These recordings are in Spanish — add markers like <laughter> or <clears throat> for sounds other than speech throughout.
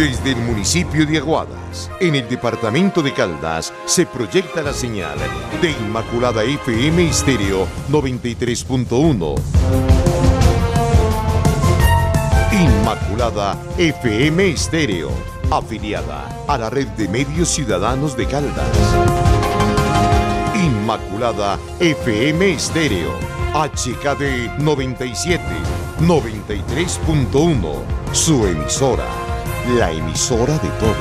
Desde el municipio de Aguadas, en el departamento de Caldas, se proyecta la señal de Inmaculada FM Estéreo 93.1. Inmaculada FM Estéreo, afiliada a la red de medios ciudadanos de Caldas. Inmaculada FM Estéreo, HKD 97, 93.1, su emisora la emisora de todos.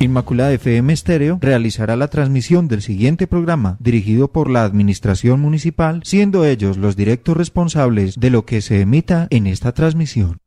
Inmaculada FM Estéreo realizará la transmisión del siguiente programa dirigido por la Administración Municipal, siendo ellos los directos responsables de lo que se emita en esta transmisión.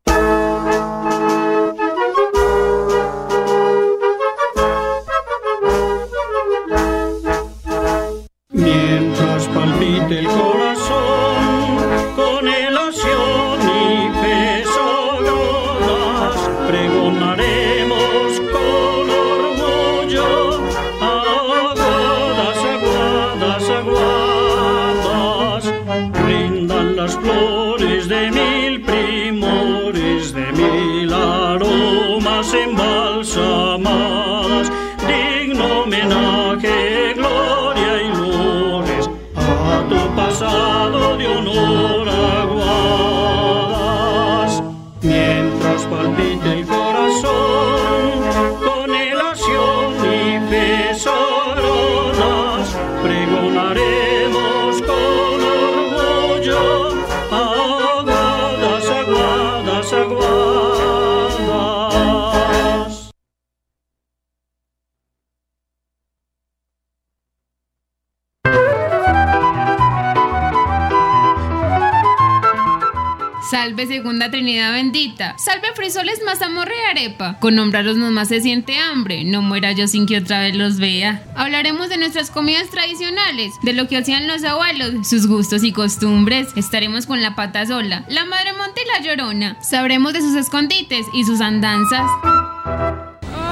Salve segunda Trinidad bendita. Salve frisoles, mazamorra y arepa. Con nombrarlos nomás se siente hambre. No muera yo sin que otra vez los vea. Hablaremos de nuestras comidas tradicionales, de lo que hacían los abuelos, sus gustos y costumbres. Estaremos con la pata sola, la madre monte y la llorona. Sabremos de sus escondites y sus andanzas.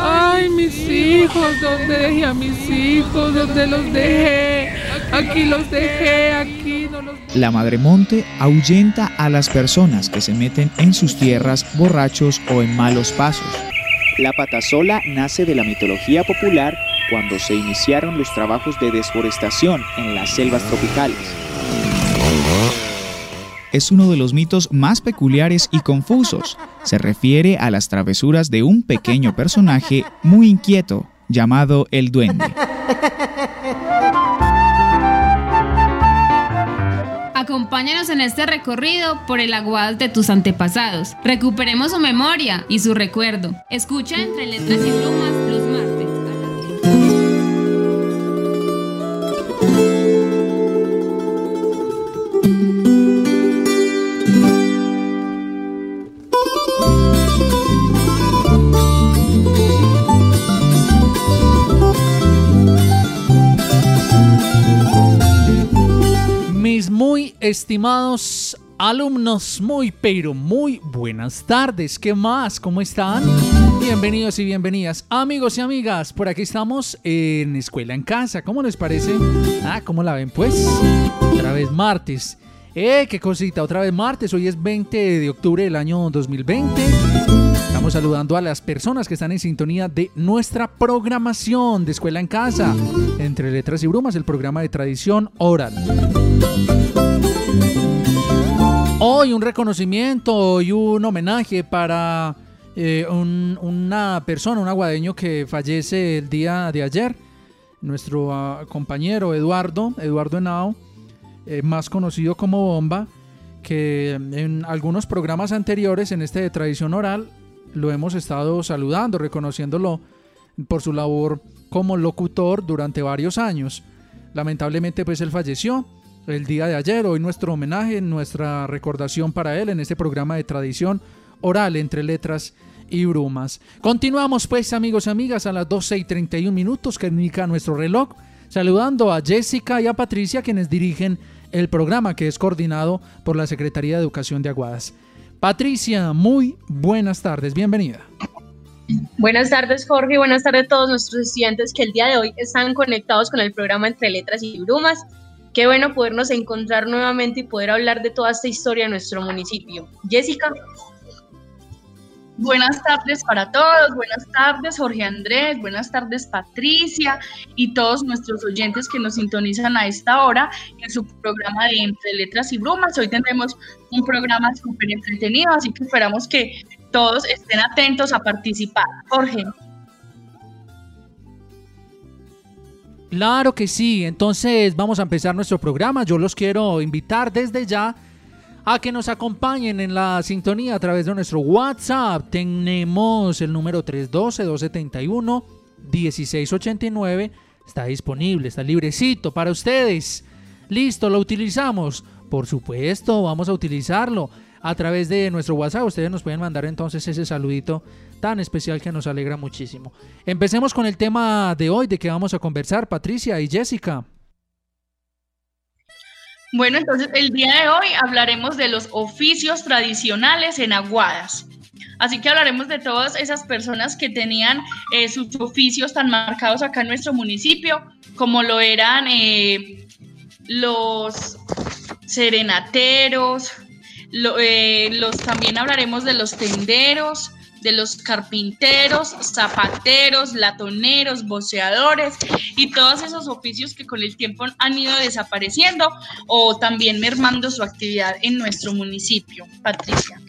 Ay, mis hijos, ¿dónde dejé a mis hijos? ¿Dónde los dejé? Aquí los dejé, aquí La Madre Monte ahuyenta a las personas que se meten en sus tierras borrachos o en malos pasos. La patasola nace de la mitología popular cuando se iniciaron los trabajos de desforestación en las selvas tropicales. Es uno de los mitos más peculiares y confusos. Se refiere a las travesuras de un pequeño personaje muy inquieto llamado el duende. Acompáñanos en este recorrido por el aguado de tus antepasados. Recuperemos su memoria y su recuerdo. Escucha entre letras y plumas estimados alumnos, muy pero muy buenas tardes. ¿Qué más? ¿Cómo están? Bienvenidos y bienvenidas, amigos y amigas. Por aquí estamos en Escuela en Casa. ¿Cómo les parece? Ah, ¿cómo la ven pues? Otra vez martes. Eh, qué cosita, otra vez martes. Hoy es 20 de octubre del año 2020. Estamos saludando a las personas que están en sintonía de nuestra programación de Escuela en Casa. Entre letras y brumas, el programa de tradición oral. Hoy un reconocimiento y un homenaje para eh, un- una persona, un aguadeño que fallece el día de ayer. Nuestro ah, compañero Eduardo, Eduardo Henao, eh, más conocido como Bomba, que en algunos programas anteriores en este de tradición oral lo hemos estado saludando, reconociéndolo por su labor como locutor durante varios años. Lamentablemente pues él falleció el día de ayer, hoy nuestro homenaje, nuestra recordación para él en este programa de tradición oral entre letras y brumas. Continuamos pues amigos y amigas a las 12 y 31 minutos que indica nuestro reloj, saludando a Jessica y a Patricia quienes dirigen el programa que es coordinado por la Secretaría de Educación de Aguadas. Patricia, muy buenas tardes, bienvenida. Buenas tardes, Jorge, buenas tardes a todos nuestros estudiantes que el día de hoy están conectados con el programa Entre Letras y Brumas. Qué bueno podernos encontrar nuevamente y poder hablar de toda esta historia de nuestro municipio. Jessica. Buenas tardes para todos, buenas tardes Jorge Andrés, buenas tardes Patricia y todos nuestros oyentes que nos sintonizan a esta hora en su programa de Entre Letras y Brumas. Hoy tendremos un programa súper entretenido, así que esperamos que todos estén atentos a participar. Jorge. Claro que sí, entonces vamos a empezar nuestro programa. Yo los quiero invitar desde ya a que nos acompañen en la sintonía a través de nuestro WhatsApp. Tenemos el número 312-271-1689. Está disponible, está librecito para ustedes. Listo, lo utilizamos. Por supuesto, vamos a utilizarlo a través de nuestro WhatsApp. Ustedes nos pueden mandar entonces ese saludito tan especial que nos alegra muchísimo. Empecemos con el tema de hoy de que vamos a conversar, Patricia y Jessica. Bueno, entonces el día de hoy hablaremos de los oficios tradicionales en Aguadas. Así que hablaremos de todas esas personas que tenían eh, sus oficios tan marcados acá en nuestro municipio, como lo eran eh, los serenateros, eh, los, también hablaremos de los tenderos, de los carpinteros, zapateros, latoneros, boceadores y todos esos oficios que con el tiempo han ido desapareciendo o también mermando su actividad en nuestro municipio. Patricia.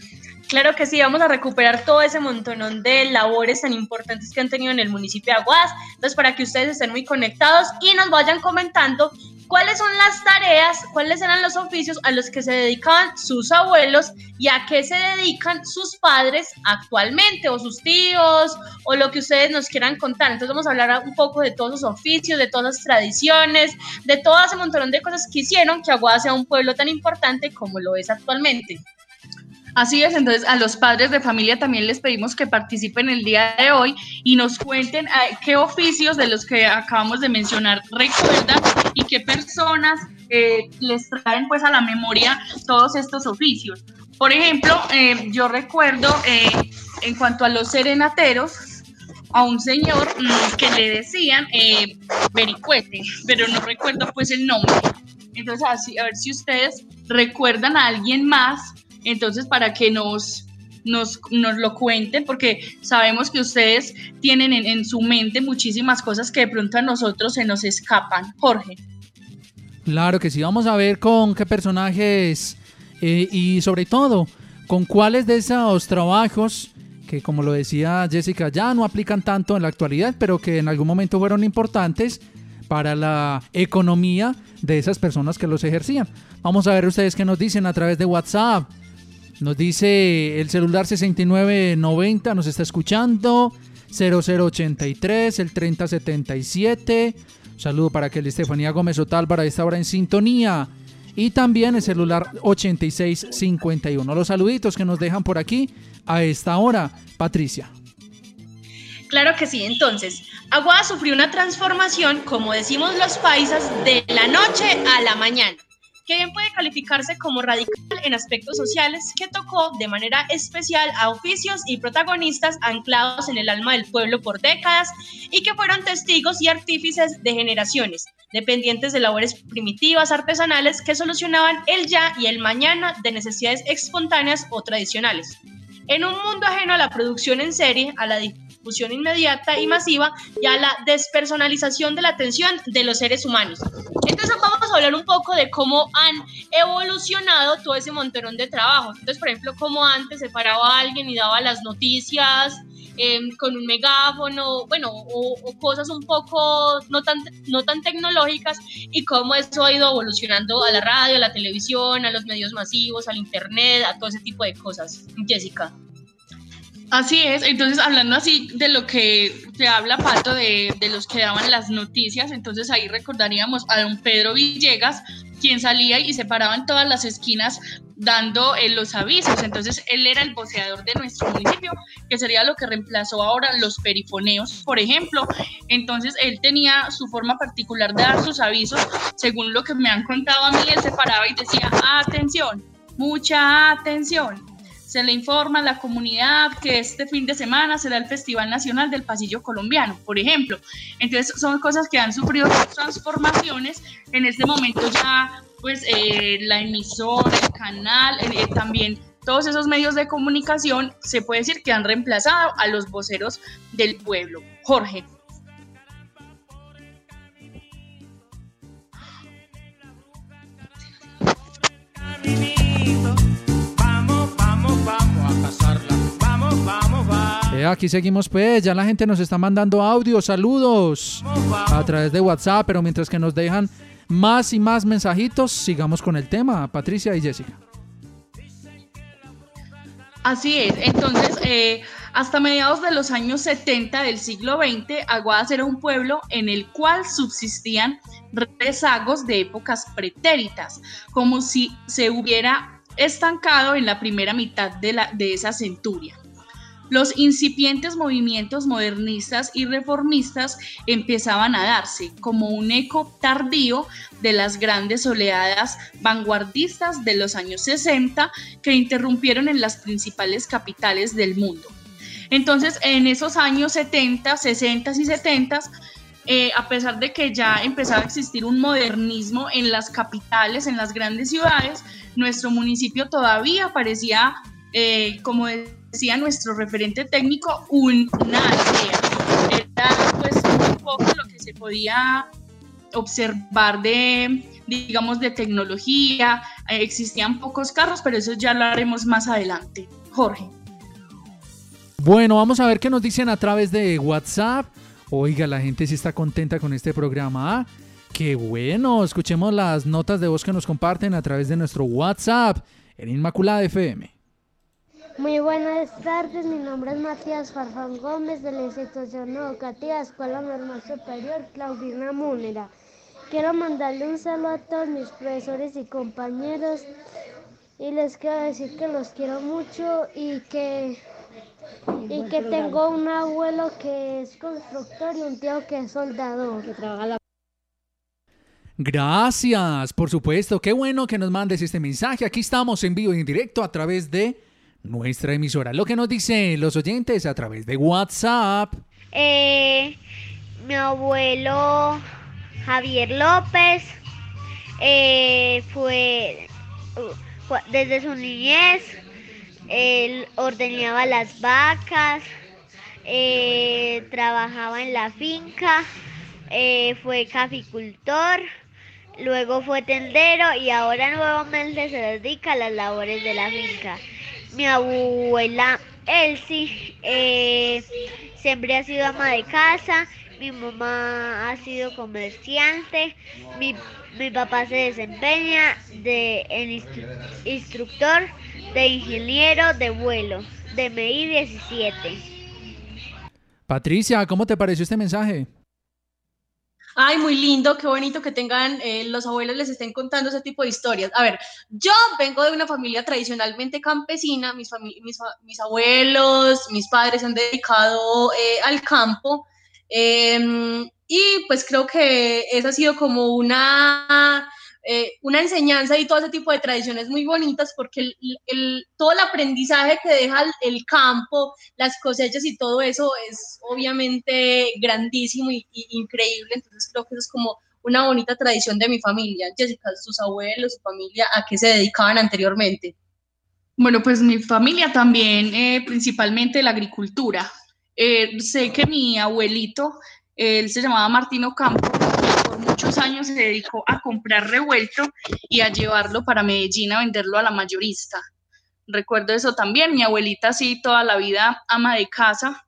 Claro que sí, vamos a recuperar todo ese montón de labores tan importantes que han tenido en el municipio de Aguas. Entonces, para que ustedes estén muy conectados y nos vayan comentando cuáles son las tareas, cuáles eran los oficios a los que se dedicaban sus abuelos y a qué se dedican sus padres actualmente o sus tíos o lo que ustedes nos quieran contar. Entonces vamos a hablar un poco de todos los oficios, de todas las tradiciones, de todo ese montón de cosas que hicieron que Aguada sea un pueblo tan importante como lo es actualmente. Así es, entonces a los padres de familia también les pedimos que participen el día de hoy y nos cuenten eh, qué oficios de los que acabamos de mencionar recuerdan y qué personas eh, les traen pues a la memoria todos estos oficios. Por ejemplo, eh, yo recuerdo en cuanto a los serenateros, a un señor mm, que le decían eh, vericuete, pero no recuerdo pues el nombre. Entonces, a ver si ustedes recuerdan a alguien más entonces, para que nos, nos, lo cuenten, porque sabemos que ustedes tienen en, su mente muchísimas cosas que de pronto a nosotros se nos escapan. Jorge. Claro que sí, vamos a ver con qué personajes eh, y sobre todo con cuáles de esos trabajos que como lo decía Jessica ya no aplican tanto en la actualidad, pero que en algún momento fueron importantes para la economía de esas personas que los ejercían. Vamos a ver ustedes qué nos dicen a través de WhatsApp nos dice el celular 6990, nos está escuchando. 0083, el 3077. saludo para que Estefanía Gómez Otálvara esta hora en sintonía. Y también el celular 8651. Los saluditos que nos dejan por aquí a esta hora, Patricia. Claro que sí, entonces, Aguada sufrió una transformación, como decimos los paisas, de la noche a la mañana que bien puede calificarse como radical en aspectos sociales, que tocó de manera especial a oficios y protagonistas anclados en el alma del pueblo por décadas y que fueron testigos y artífices de generaciones, dependientes de labores primitivas artesanales que solucionaban el ya y el mañana de necesidades espontáneas o tradicionales. En un mundo ajeno a la producción en serie, a la difusión inmediata y masiva y a la despersonalización de la atención de los seres humanos. Entonces vamos a hablar un poco de cómo han evolucionado todo ese montón de trabajos. Entonces, por ejemplo, cómo antes se paraba alguien y daba las noticias em, con un megáfono, bueno, o, cosas un poco no tan, no tan tecnológicas y cómo eso ha ido evolucionando a la radio, a la televisión, a los medios masivos, al internet, a todo ese tipo de cosas. Jessica. Así es, entonces hablando así de lo que te habla Pato de, los que daban las noticias, entonces ahí recordaríamos a don Pedro Villegas, quien salía y se paraba en todas las esquinas dando eh, los avisos. Entonces él era el voceador de nuestro municipio, que sería lo que reemplazó ahora los perifoneos, por ejemplo. Entonces él tenía su forma particular de dar sus avisos, según lo que me han contado a mí, él se paraba y decía, atención, mucha atención se le informa a la comunidad que este fin de semana será el Festival Nacional del Pasillo Colombiano, por ejemplo. Entonces son cosas que han sufrido transformaciones. En este momento ya pues eh, la emisora, el canal, eh, eh, también todos esos medios de comunicación se puede decir que han reemplazado a los voceros del pueblo. Jorge. Aquí seguimos pues, ya la gente nos está mandando audios, saludos a través de WhatsApp, pero mientras que nos dejan más y más mensajitos, sigamos con el tema, Patricia y Jessica. Así es, entonces eh, hasta mediados de los años 70 del siglo XX, Aguadas era un pueblo en el cual subsistían rezagos de épocas pretéritas, como si se hubiera estancado en la primera mitad de, la, de esa centuria. Los incipientes movimientos modernistas y reformistas empezaban a darse como un eco tardío de las grandes oleadas vanguardistas de los años 60 que interrumpieron en las principales capitales del mundo. Entonces, en esos años 70, 60 y 70, eh, a pesar de que ya empezaba a existir un modernismo en las capitales, en las grandes ciudades, nuestro municipio todavía parecía, eh, como decía nuestro referente técnico, un, una Era pues un poco lo que se podía observar de, digamos, de tecnología. Eh, existían pocos carros, pero eso ya lo haremos más adelante. Jorge. Bueno, vamos a ver qué nos dicen a través de WhatsApp. Oiga, la gente sí está contenta con este programa. ¿ah? Qué bueno, escuchemos las notas de voz que nos comparten a través de nuestro WhatsApp en Inmaculada FM. Muy buenas tardes, mi nombre es Matías Farfán Gómez de la institución educativa Escuela Normal Superior Claudina Múnera. Quiero mandarle un saludo a todos mis profesores y compañeros y les quiero decir que los quiero mucho y que, y que tengo un abuelo que es constructor y un tío que es soldador. Gracias, por supuesto. Qué bueno que nos mandes este mensaje. Aquí estamos en vivo y en directo a través de nuestra emisora. Lo que nos dicen los oyentes a través de WhatsApp. Eh, mi abuelo Javier López eh, fue, desde su niñez, él ordeñaba las vacas, eh, trabajaba en la finca, fue caficultor, luego fue tendero y ahora nuevamente se dedica a las labores de la finca. Mi abuela Elsie eh, siempre ha sido ama de casa, mi mamá ha sido comerciante, mi, papá se desempeña de instructor de ingeniero de vuelo de MI 17. Patricia, ¿cómo te pareció este mensaje? Ay, muy lindo, qué bonito que tengan, eh, los abuelos les estén contando ese tipo de historias. A ver, yo vengo de una familia tradicionalmente campesina, mis, mis, abuelos, mis padres se han dedicado eh, al campo em, y pues creo que esa ha sido como una eh, una enseñanza y todo ese tipo de tradiciones muy bonitas porque el, todo el aprendizaje que deja el, campo, las cosechas y todo eso es obviamente grandísimo y, increíble. Entonces creo que eso es como una bonita tradición de mi familia. Jessica, sus abuelos, su familia, ¿a qué se dedicaban anteriormente? Bueno, pues mi familia también, eh, principalmente la agricultura. Eh, sé que mi abuelito, él se llamaba Martino Campo, muchos años se dedicó a comprar revuelto y a llevarlo para Medellín a venderlo a la mayorista. Recuerdo eso también, mi abuelita sí toda la vida ama de casa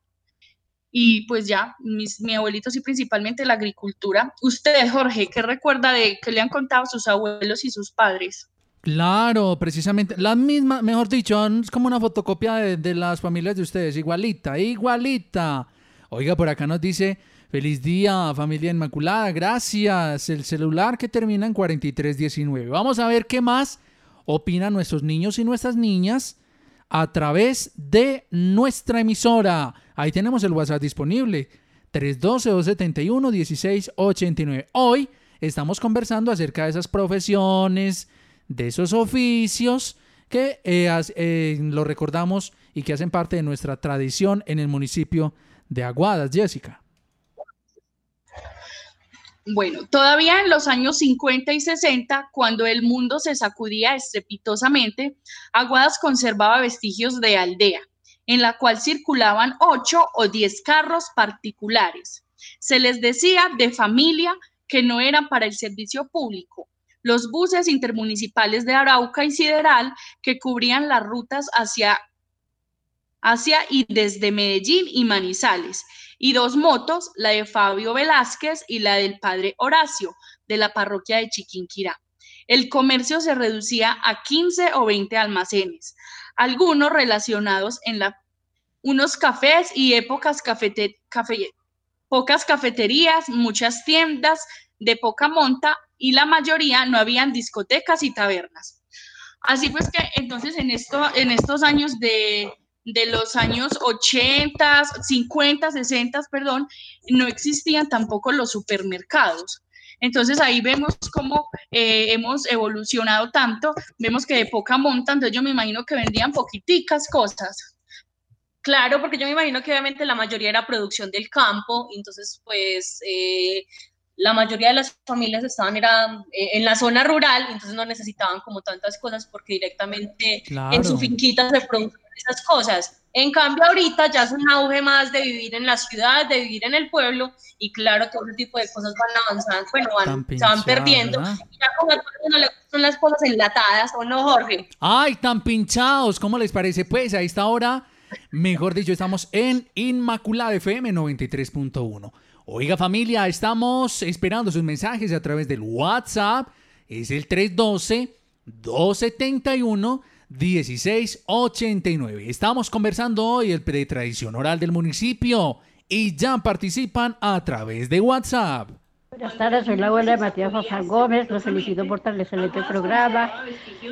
y pues ya, mi abuelito sí principalmente la agricultura. Usted, Jorge, ¿qué recuerda de qué le han contado sus abuelos y sus padres? Claro, precisamente. La misma, mejor dicho, es como una fotocopia de, de las familias de ustedes, igualita, igualita. Oiga, por acá nos dice Feliz día, familia Inmaculada. Gracias. El celular que termina en 4319. Vamos a ver qué más opinan nuestros niños y nuestras niñas a través de nuestra emisora. Ahí tenemos el WhatsApp disponible. 312-271-1689. Hoy estamos conversando acerca de esas profesiones, de esos oficios que eh, eh, lo recordamos y que hacen parte de nuestra tradición en el municipio de Aguadas, Jessica. Bueno, todavía en los años 50 y 60, cuando el mundo se sacudía estrepitosamente, Aguadas conservaba vestigios de aldea, en la cual circulaban ocho o diez carros particulares. Se les decía de familia que no eran para el servicio público. Los buses intermunicipales de Arauca y Sideral que cubrían las rutas hacia, hacia y desde Medellín y Manizales y dos motos, la de Fabio Velázquez y la del padre Horacio, de la parroquia de Chiquinquirá. El comercio se reducía a 15 o 20 almacenes, algunos relacionados en la, unos cafés y épocas cafete- cafe- pocas cafeterías, muchas tiendas de poca monta y la mayoría no habían discotecas y tabernas. Así pues que entonces en, esto, en estos años de, de los años 80, 50, 60, perdón, no existían tampoco los supermercados. Entonces ahí vemos cómo eh, hemos evolucionado tanto, vemos que de poca monta, entonces yo me imagino que vendían poquiticas cosas. Claro, porque yo me imagino que obviamente la mayoría era producción del campo, entonces pues eh, la mayoría de las familias estaban era, eh, en la zona rural, entonces no necesitaban como tantas cosas porque directamente en su Claro. finquita se producían esas cosas. En cambio ahorita ya es un auge más de vivir en la ciudad, de vivir en el pueblo y claro que ese tipo de cosas van avanzando, bueno, van, Tan se van pinchado, perdiendo. ¿verdad? Y ya como a todo el mundo le gustan las cosas enlatadas, ¿o no, Jorge? ¡Ay, tan pinchados! ¿Cómo les parece? Pues a esta hora, mejor dicho, estamos en Inmaculada FM 93.1. Oiga familia, estamos esperando sus mensajes a través del WhatsApp. Es el 312-271-1689. Estamos conversando hoy el de tradición oral del municipio y ya participan a través de WhatsApp. Buenas tardes, soy la abuela de Matías Fafán Gómez, los felicito por tan excelente programa.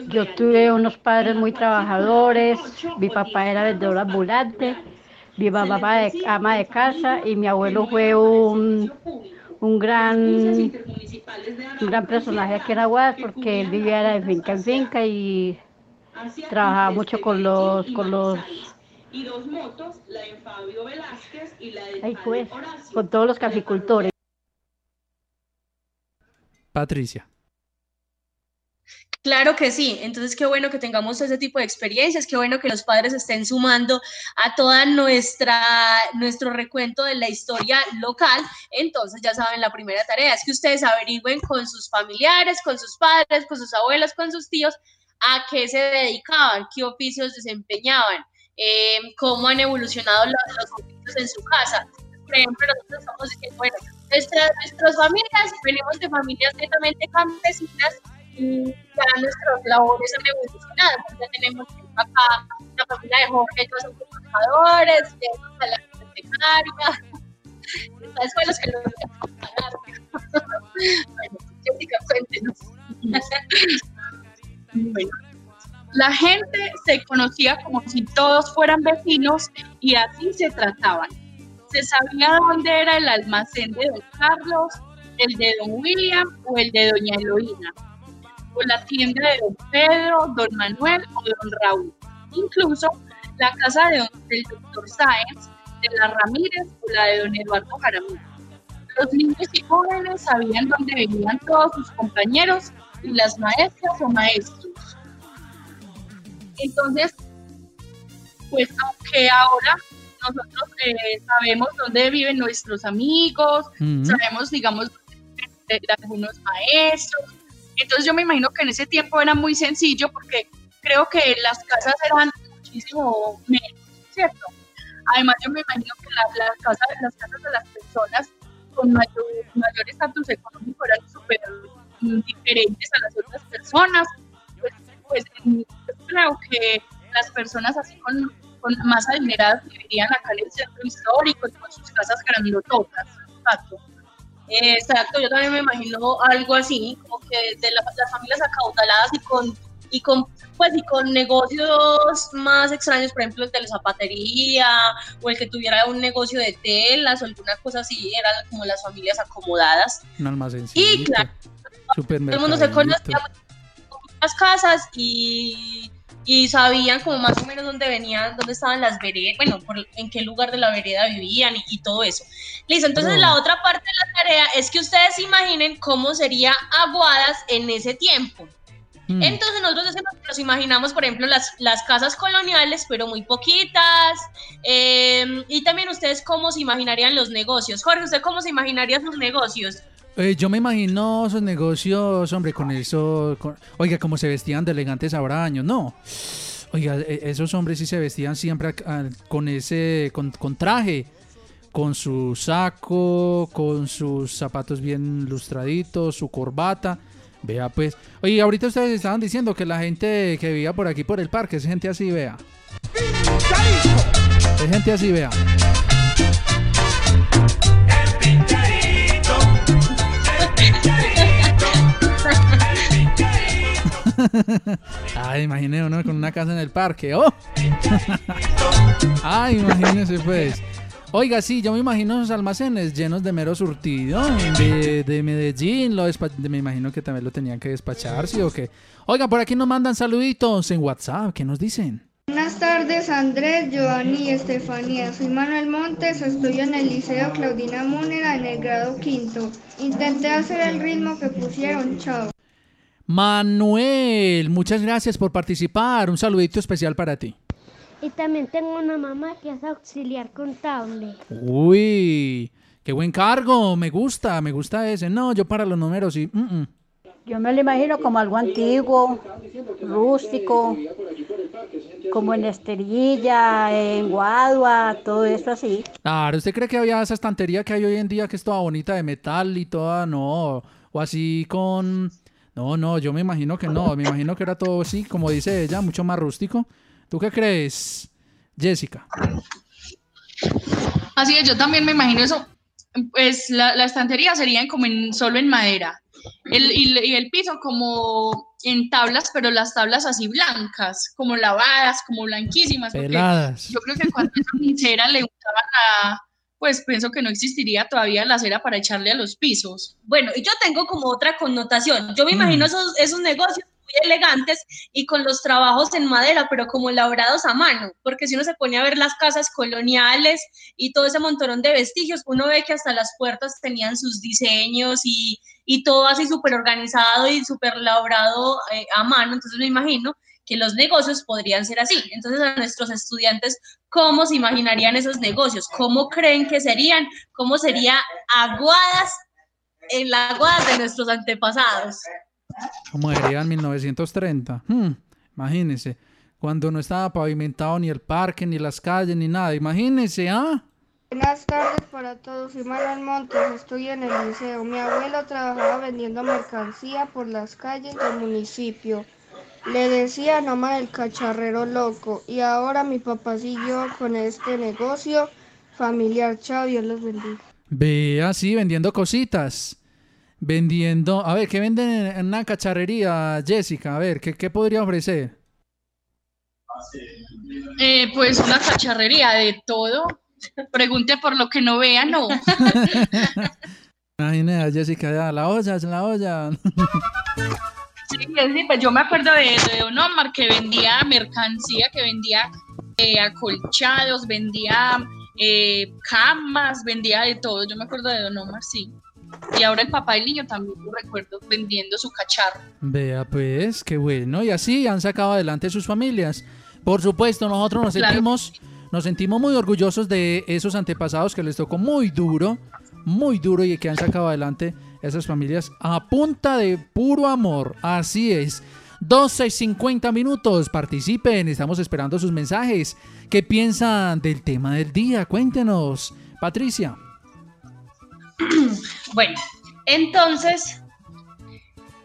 Yo tuve unos padres muy trabajadores, mi papá era vendedor ambulante, mi mamá ama de, ama de casa y mi abuelo fue un, un gran un gran personaje aquí en Aguas porque él vivía de finca en finca y trabajaba mucho con los con los Y dos motos, la de Fabio Velázquez y la de ay, pues, con todos los caficultores. Patricia. Claro que sí, entonces qué bueno que tengamos ese tipo de experiencias, qué bueno que los padres estén sumando a toda nuestra nuestro recuento de la historia local. Entonces ya saben, la primera tarea es que ustedes averigüen con sus familiares, con sus padres, con sus abuelos, con sus tíos, a qué se dedicaban, qué oficios desempeñaban, eh, cómo han evolucionado los, los oficios en su casa. Por ejemplo, nosotros estamos diciendo, bueno, nuestras, nuestras familias, venimos de familias netamente campesinas y ya nuestras labores. Pues ya tenemos acá la familia de Jorge, todos son trabajadores, tenemos a la bibliotecaria, son los que pagar. bueno, Jessica, cuéntenos. Bueno, la gente se conocía como si todos fueran vecinos y así se trataban. Se sabía dónde era el almacén de don Carlos, el de don William o el de doña Eloína, o la tienda de don Pedro, don Manuel o don Raúl. Incluso la casa de don- del doctor Sáenz, de la Ramírez o la de don Eduardo Jaramillo. Los niños y jóvenes sabían dónde vivían todos sus compañeros y las maestras o maestros. Entonces, pues aunque ahora nosotros eh, sabemos dónde viven nuestros amigos, sabemos, digamos, de, de algunos maestros. Entonces yo me imagino que en ese tiempo era muy sencillo porque creo que las casas eran muchísimo menos, ¿cierto? Además yo me imagino que la- la casa- las casas de las personas con mayor, estatus económico eran súper diferentes a las otras personas. Pues, pues creo que las personas así con, con más adineradas vivirían acá en el centro histórico con sus casas grandototas. Exacto. Exacto, yo también me imagino algo así, como que de la- las familias acaudaladas y con, y con pues y con negocios más extraños, por ejemplo el de la zapatería o el que tuviera un negocio de telas o alguna cosa así, eran como las familias acomodadas. Un almacencito. Y claro, todo el mundo se conocía las casas y y sabían como más o menos dónde venían, dónde estaban las veredas, bueno, en qué lugar de la vereda vivían y, todo eso. Listo, entonces la otra parte de la tarea es que ustedes imaginen cómo sería Aguadas en ese tiempo. Mm. Entonces nosotros nos imaginamos, por ejemplo, las, las casas coloniales, pero muy poquitas. Em, y también ustedes cómo se imaginarían los negocios. Jorge, ¿usted cómo se imaginaría sus negocios? Eh, yo me imagino esos negocios, hombre, con eso... oiga, como se vestían de elegantes ahora años, no. Oiga, e, esos hombres sí se vestían siempre con ese, con, traje con su saco, con sus zapatos bien lustraditos, su corbata. Vea pues. Oye, ahorita ustedes estaban diciendo que la gente que vivía por aquí por el parque es gente así, vea. Es gente así, vea. <laughs> Ay, imaginé uno con una casa en el parque. ¡Oh! Ay, <laughs> imagínese pues. Oiga, sí, yo me imagino esos almacenes llenos de mero surtido de, Medellín. Lo me imagino que también lo tenían que despachar, ¿sí o qué? Oiga, por aquí nos mandan saluditos en WhatsApp. ¿Qué nos dicen? Buenas tardes, Andrés, Giovanni y Estefanía. Soy Manuel Montes, estudio en el Liceo Claudina Múnera en el grado quinto. Intenté hacer el ritmo que pusieron, chao. Manuel, muchas gracias por participar. Un saludito especial para ti. Y también tengo una mamá que es auxiliar contable. Uy, qué buen cargo, me gusta, me gusta ese. No, yo para los números y... Yo me lo imagino como algo antiguo, rústico, como en Esterilla, en Guadua, todo eso así. Claro, ¿usted cree que había esa estantería que hay hoy en día que es toda bonita de metal y toda, no? O así con... No, no, yo me imagino que no, me imagino que era todo así, como dice ella, mucho más rústico. ¿Tú qué crees, Jessica? Así es, yo también me imagino eso. Pues la, estantería sería como solo en madera. El, y, el piso como en tablas, pero las tablas así blancas, como lavadas, como blanquísimas. Peladas. Yo creo que cuando cera le gustaban a, pues pienso que no existiría todavía la cera para echarle a los pisos. Bueno, y yo tengo como otra connotación. Yo me imagino mm. esos, esos negocios muy elegantes y con los trabajos en madera, pero como elaborados a mano, porque si uno se pone a ver las casas coloniales y todo ese montón de vestigios, uno ve que hasta las puertas tenían sus diseños y, y todo así súper organizado y súper elaborado eh, a mano, entonces me imagino que los negocios podrían ser así. Entonces a nuestros estudiantes, ¿cómo se imaginarían esos negocios? ¿Cómo creen que serían? ¿Cómo sería aguadas en la aguadas de nuestros antepasados? Como diría en 1930. Hmm, imagínense, cuando no estaba pavimentado ni el parque, ni las calles, ni nada. Imagínense, ¿ah? Buenas tardes para todos, soy Manuel Montes, estoy en el liceo. Mi abuelo trabajaba vendiendo mercancía por las calles del municipio. Le decía nomás el cacharrero loco y ahora mi papá siguió con este negocio familiar. Chao, Dios los bendiga. Ve así vendiendo cositas vendiendo. A ver, ¿qué venden en una cacharrería, Jessica? A ver, ¿qué, podría ofrecer? Eh, pues una cacharrería de todo. Pregunte por lo que no vea, no. <laughs> Imagínate, Jessica, ya, la olla, la olla. <laughs> sí, sí, pues yo me acuerdo de, de Don Omar que vendía mercancía, que vendía eh, acolchados, vendía eh, camas, vendía de todo. Yo me acuerdo de Don Omar, sí. Y ahora el papá del niño también lo recuerdo vendiendo su cacharro. Vea pues, qué bueno. Y así han sacado adelante sus familias. Por supuesto, nosotros nos sentimos, nos sentimos muy orgullosos de esos antepasados que les tocó muy duro, muy duro y que han sacado adelante esas familias a punta de puro amor. Así es. 12 y 50 minutos, participen, estamos esperando sus mensajes. ¿Qué piensan del tema del día? Cuéntenos, Patricia. <clears throat> bueno, entonces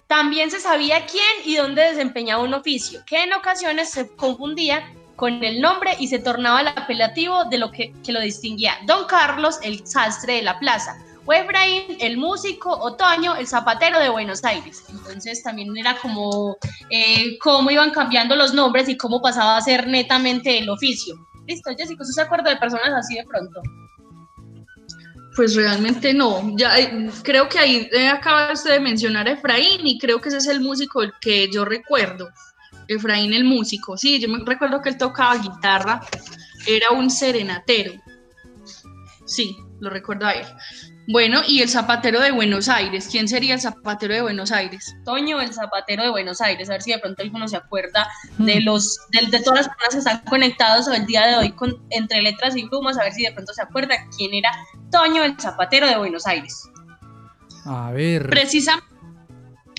también se sabía quién y dónde desempeñaba un oficio, que en ocasiones se confundía con el nombre y se tornaba el apelativo de lo que, lo distinguía. Don Carlos, el sastre de la plaza, o Efraín, el músico, Otoño, el zapatero de Buenos Aires. Entonces también era como eh, cómo iban cambiando los nombres y cómo pasaba a ser netamente el oficio. Listo, Jessica, ¿usted se acuerda de personas así de pronto? Pues realmente no. Ya eh, creo que ahí eh, acaba usted de mencionar a Efraín y creo que ese es el músico que yo recuerdo. Efraín el músico. Sí, yo me recuerdo que él tocaba guitarra, era un serenatero. Sí, lo recuerdo a él. Bueno, y el zapatero de Buenos Aires. ¿Quién sería el zapatero de Buenos Aires? Toño, el zapatero de Buenos Aires. A ver si de pronto alguno se acuerda de los de, de todas las personas que están conectados el día de hoy con entre letras y plumas. A ver si de pronto se acuerda quién era Toño, el zapatero de Buenos Aires. A ver. Precisamente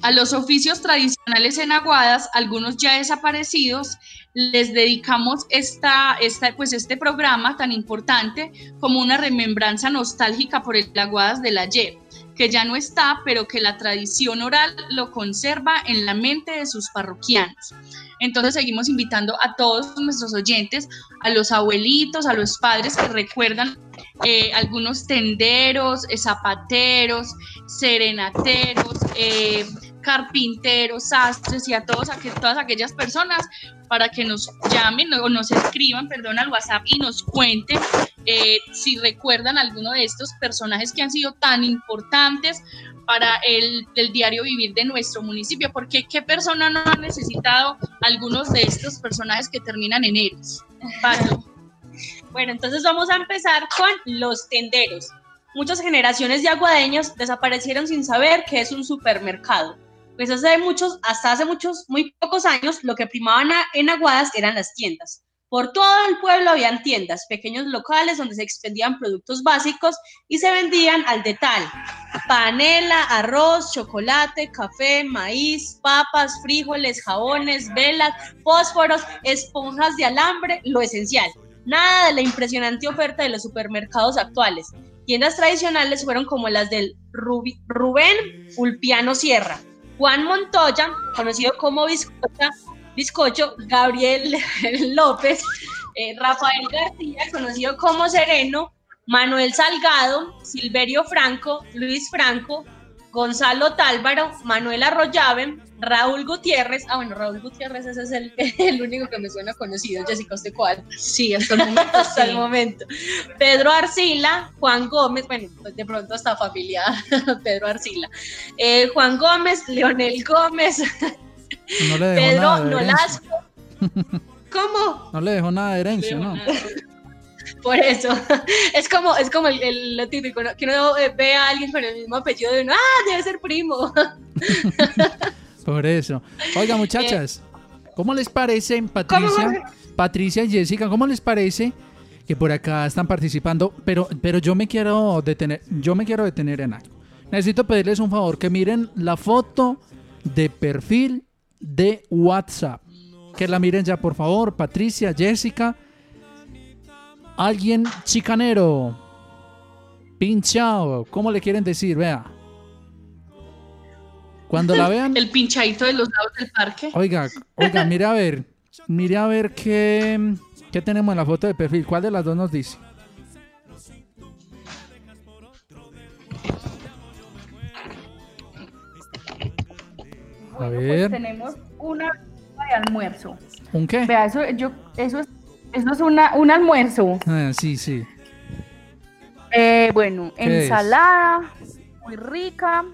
a los oficios tradicionales en Aguadas, algunos ya desaparecidos, les dedicamos esta, esta, pues este programa tan importante como una remembranza nostálgica por el Aguadas del ayer, que ya no está, pero que la tradición oral lo conserva en la mente de sus parroquianos. Entonces seguimos invitando a todos nuestros oyentes, a los abuelitos, a los padres que recuerdan eh, algunos tenderos, eh, zapateros, serenateros, eh, carpinteros, sastres y a todos todas aquellas personas para que nos llamen o nos escriban, perdón, al WhatsApp y nos cuenten eh, si recuerdan alguno de estos personajes que han sido tan importantes para el, diario vivir de nuestro municipio, porque qué persona no ha necesitado algunos de estos personajes que terminan en ellos. <laughs> Bueno, entonces vamos a empezar con los tenderos. Muchas generaciones de aguadeños desaparecieron sin saber qué es un supermercado pues hace muchos, hasta hace muchos, muy pocos años, lo que primaban en Aguadas eran las tiendas. Por todo el pueblo habían tiendas, pequeños locales donde se expendían productos básicos y se vendían al detalle. Panela, arroz, chocolate, café, maíz, papas, frijoles, jabones, velas, fósforos, esponjas de alambre, lo esencial. Nada de la impresionante oferta de los supermercados actuales. Tiendas tradicionales fueron como las del Rubén Ulpiano Sierra, Juan Montoya, conocido como Bizcocho, Gabriel <laughs> López, eh, Rafael García, conocido como Sereno, Manuel Salgado, Silverio Franco, Luis Franco, Gonzalo Tálvaro, Manuel Arroyave, Raúl Gutiérrez, ah bueno, Raúl Gutiérrez ese es el, <laughs> único que me suena conocido, Jessica, ¿usted cuál? Sí, hasta el momento. <laughs> hasta el momento. Pedro Arcila, Juan Gómez, bueno, pues de pronto está familiar, <laughs> Pedro Arcila, eh, Juan Gómez, Leonel Gómez, no le dejó Pedro nada de Nolasco. ¿Cómo? No le dejó nada de herencia, ¿no? Por eso, <laughs> es como, es como el, lo típico, que uno eh, ve a alguien con el mismo apellido de uno, ah, debe ser primo. <laughs> Por eso. Oiga, muchachas, ¿cómo les parece, Patricia, Patricia y Jessica, cómo les parece que por acá están participando? Pero, pero yo me quiero detener, yo me quiero detener en algo. Necesito pedirles un favor, que miren la foto de perfil de WhatsApp. Que la miren ya, por favor, Patricia, Jessica. Alguien chicanero. Pinchado. ¿Cómo le quieren decir? Vea. Cuando la vean. <laughs> El pinchadito de los lados del parque. Oiga, oiga, mire a ver. Mire a ver qué, qué tenemos en la foto de perfil. ¿Cuál de las dos nos dice? A pues ver. tenemos una de almuerzo. ¿Un qué? Vea, eso, yo, eso, es, eso es una, un almuerzo. Ah, sí, sí. Eh, bueno, ensalada, muy rica,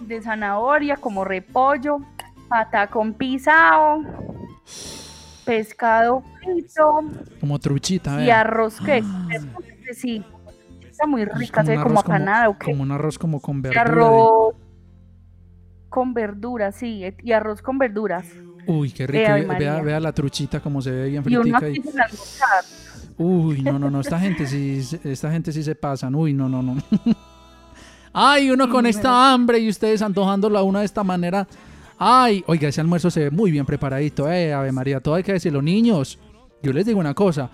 de zanahoria como repollo, patacón pisado, pescado frito. Como truchita, Y arroz que ah. sí, está muy rica, se ve como apanada o qué. Como un arroz como con verdura. Arroz con verduras, sí, y arroz con verduras. Uy, qué rico. vea, vea, la truchita como se ve bien fritica. Y Uy, no, no, no, esta gente sí, esta gente sí se pasan. Uy, no, no, no. Ay, uno con esta hambre y ustedes antojándolo a una de esta manera. Ay, oiga, ese almuerzo se ve muy bien preparadito, eh, Ave María, todo hay que decirlo. Niños, yo les digo una cosa,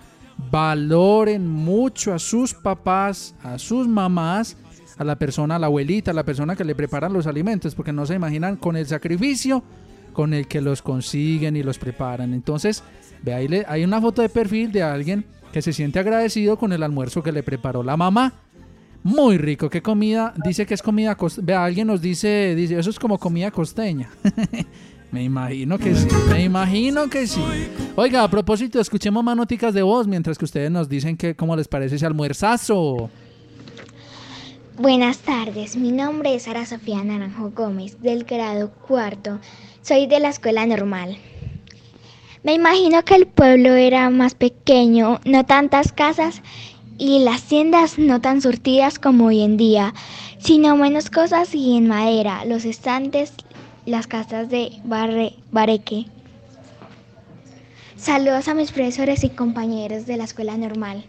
valoren mucho a sus papás, a sus mamás a la persona, a la abuelita, a la persona que le preparan los alimentos, porque no se imaginan con el sacrificio con el que los consiguen y los preparan. Entonces, ve ahí hay una foto de perfil de alguien que se siente agradecido con el almuerzo que le preparó la mamá. Muy rico, qué comida, dice que es comida costeña. Ve, alguien nos dice, dice, eso es como comida costeña. <laughs> me imagino que sí, me imagino que sí. Oiga, a propósito, escuchemos más de voz mientras que ustedes nos dicen que cómo les parece ese almuerzazo. Buenas tardes, mi nombre es Sara Sofía Naranjo Gómez, del grado cuarto. Soy de la escuela normal. Me imagino que el pueblo era más pequeño, no tantas casas y las tiendas no tan surtidas como hoy en día, sino menos cosas y en madera, los estantes, las casas de barre, bareque. Saludos a mis profesores y compañeros de la escuela normal.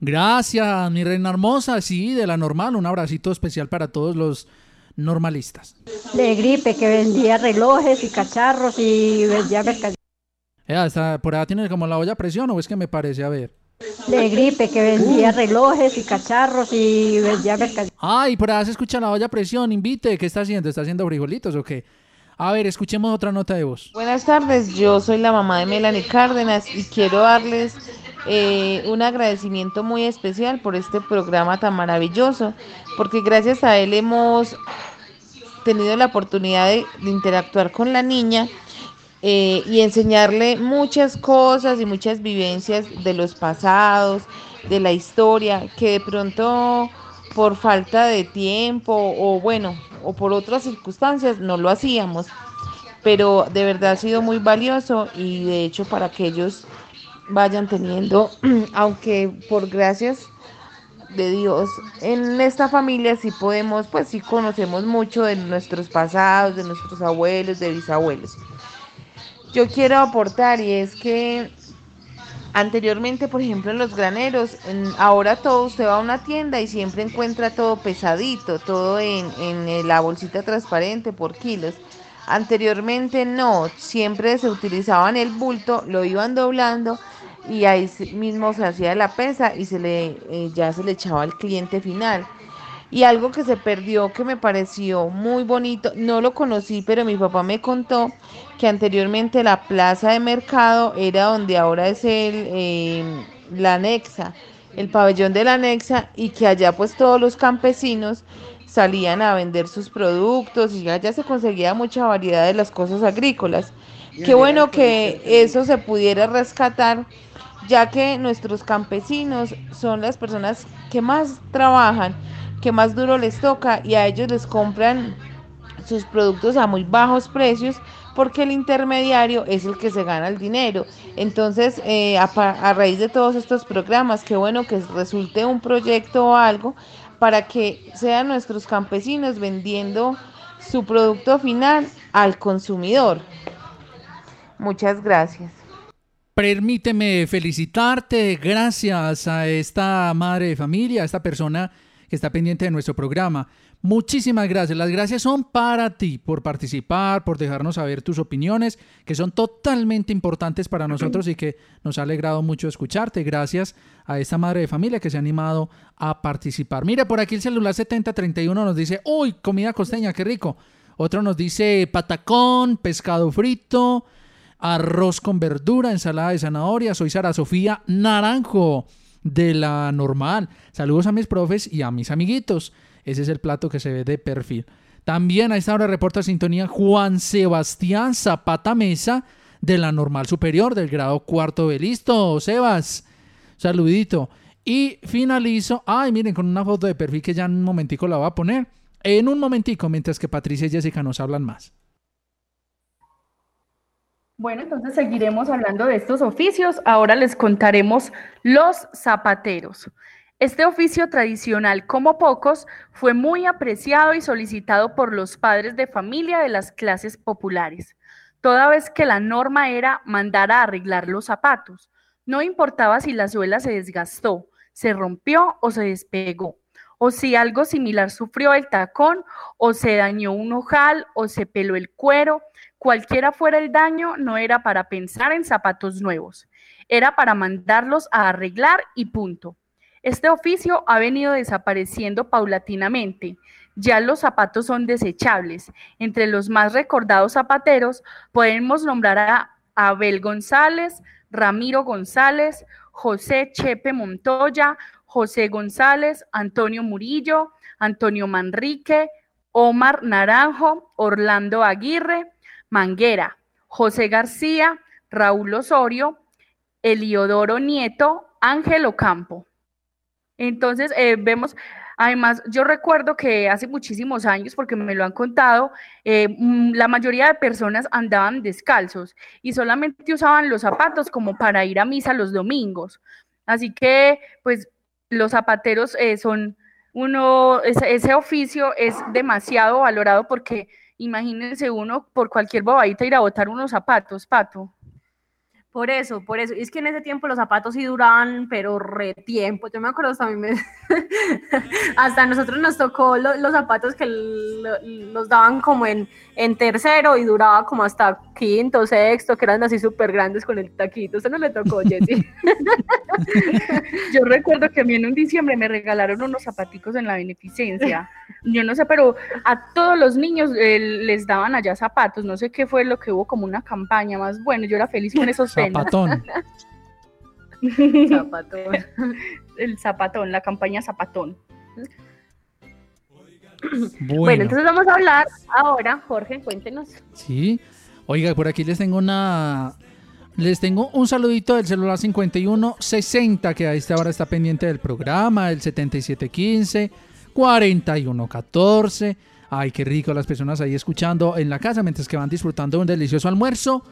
Gracias, mi reina hermosa. Sí, de la normal. Un abracito especial para todos los normalistas. De gripe, que vendía relojes y cacharros y vendía mercancía. Ya, por allá tiene como la olla a presión, o es que me parece, a ver. De gripe, que vendía relojes y cacharros y vendía mercancía. Ay, por allá se escucha la olla a presión, invite. ¿Qué está haciendo? ¿Está haciendo frijolitos o qué? A ver, escuchemos otra nota de voz. Buenas tardes, yo soy la mamá de Melanie Cárdenas y quiero darles eh, un agradecimiento muy especial por este programa tan maravilloso, porque gracias a él hemos tenido la oportunidad de, interactuar con la niña eh, y enseñarle muchas cosas y muchas vivencias de los pasados, de la historia, que de pronto por falta de tiempo o bueno, o por otras circunstancias no lo hacíamos. Pero de verdad ha sido muy valioso y de hecho para que ellos vayan teniendo, <clears throat> aunque por gracias de Dios, en esta familia sí podemos, pues sí conocemos mucho de nuestros pasados, de nuestros abuelos, de bisabuelos. Yo quiero aportar y es que anteriormente, por ejemplo, en los graneros, ahora todo usted va a una tienda y siempre encuentra todo pesadito, todo en, en la bolsita transparente por kilos. Anteriormente no, siempre se utilizaban el bulto, lo iban doblando y ahí mismo se hacía la pesa y se le eh, ya se le echaba al cliente final. Y algo que se perdió que me pareció muy bonito, no lo conocí, pero mi papá me contó que anteriormente la plaza de mercado era donde ahora es el eh, la anexa, el pabellón de la anexa y que allá pues todos los campesinos salían a vender sus productos y allá se conseguía mucha variedad de las cosas agrícolas. Qué bueno que eso se pudiera rescatar ya que nuestros campesinos son las personas que más trabajan, que más duro les toca y a ellos les compran sus productos a muy bajos precios porque el intermediario es el que se gana el dinero. Entonces, eh, a, a, raíz de todos estos programas, qué bueno que resulte un proyecto o algo para que sean nuestros campesinos vendiendo su producto final al consumidor. Muchas gracias. Permíteme felicitarte, gracias a esta madre de familia, a esta persona que está pendiente de nuestro programa. Muchísimas gracias. Las gracias son para ti por participar, por dejarnos saber tus opiniones, que son totalmente importantes para nosotros y que nos ha alegrado mucho escucharte. Gracias a esta madre de familia que se ha animado a participar. Mira, por aquí el celular 7031 nos dice, uy, comida costeña, qué rico. Otro nos dice patacón, pescado frito, arroz con verdura, ensalada de zanahoria. Soy Sara Sofía Naranjo de la normal. Saludos a mis profes y a mis amiguitos. Ese es el plato que se ve de perfil. También a esta hora reporta sintonía Juan Sebastián Zapata Mesa de la normal superior del grado cuarto de listo. Sebas, saludito. Y finalizo, ay miren, con una foto de perfil que ya en un momentico la voy a poner. En un momentico, mientras que Patricia y Jessica nos hablan más. Bueno, entonces seguiremos hablando de estos oficios. Ahora les contaremos los zapateros. Este oficio tradicional, como pocos, fue muy apreciado y solicitado por los padres de familia de las clases populares, toda vez que la norma era mandar a arreglar los zapatos. No importaba si la suela se desgastó, se rompió o se despegó, o si algo similar sufrió el tacón, o se dañó un ojal, o se peló el cuero, Cualquiera fuera el daño, no era para pensar en zapatos nuevos, era para mandarlos a arreglar y punto. Este oficio ha venido desapareciendo paulatinamente. Ya los zapatos son desechables. Entre los más recordados zapateros podemos nombrar a Abel González, Ramiro González, José Chepe Montoya, José González, Antonio Murillo, Antonio Manrique, Omar Naranjo, Orlando Aguirre, Manguera, José García, Raúl Osorio, Eliodoro Nieto, Ángel Ocampo. Entonces, eh, vemos Además, yo recuerdo que hace muchísimos años, porque me lo han contado, eh, mm, la mayoría de personas andaban descalzos y solamente usaban los zapatos como para ir a misa los domingos. Así que, pues, los zapateros eh, son uno, ese, ese oficio es demasiado valorado porque imagínense uno por cualquier bobadita ir a botar unos zapatos, pato. Por eso, por eso. Y es que en ese tiempo los zapatos sí duraban, pero re tiempo. Yo me acuerdo hasta a mí me... <laughs> hasta a nosotros nos tocó los zapatos que los daban como en, en tercero y duraba como hasta quinto, sexto, que eran así súper grandes con el taquito. Usted no le tocó, <laughs> Jessy. Yo recuerdo que a mí en un diciembre me regalaron unos zapaticos en la beneficencia. Yo no sé, pero a todos los niños eh, les daban allá zapatos. No sé qué fue lo que hubo como una campaña más. Bueno, yo era feliz con esos Zapatón. zapatón. <laughs> El zapatón, la campaña zapatón. Bueno. entonces vamos a hablar ahora, Jorge, cuéntenos. Sí, oiga, por aquí les tengo una... Les tengo un saludito del celular 5160 que a esta hora está pendiente del programa, el 7715, 4114. Ay, qué rico las personas ahí escuchando en la casa mientras que van disfrutando de un delicioso almuerzo,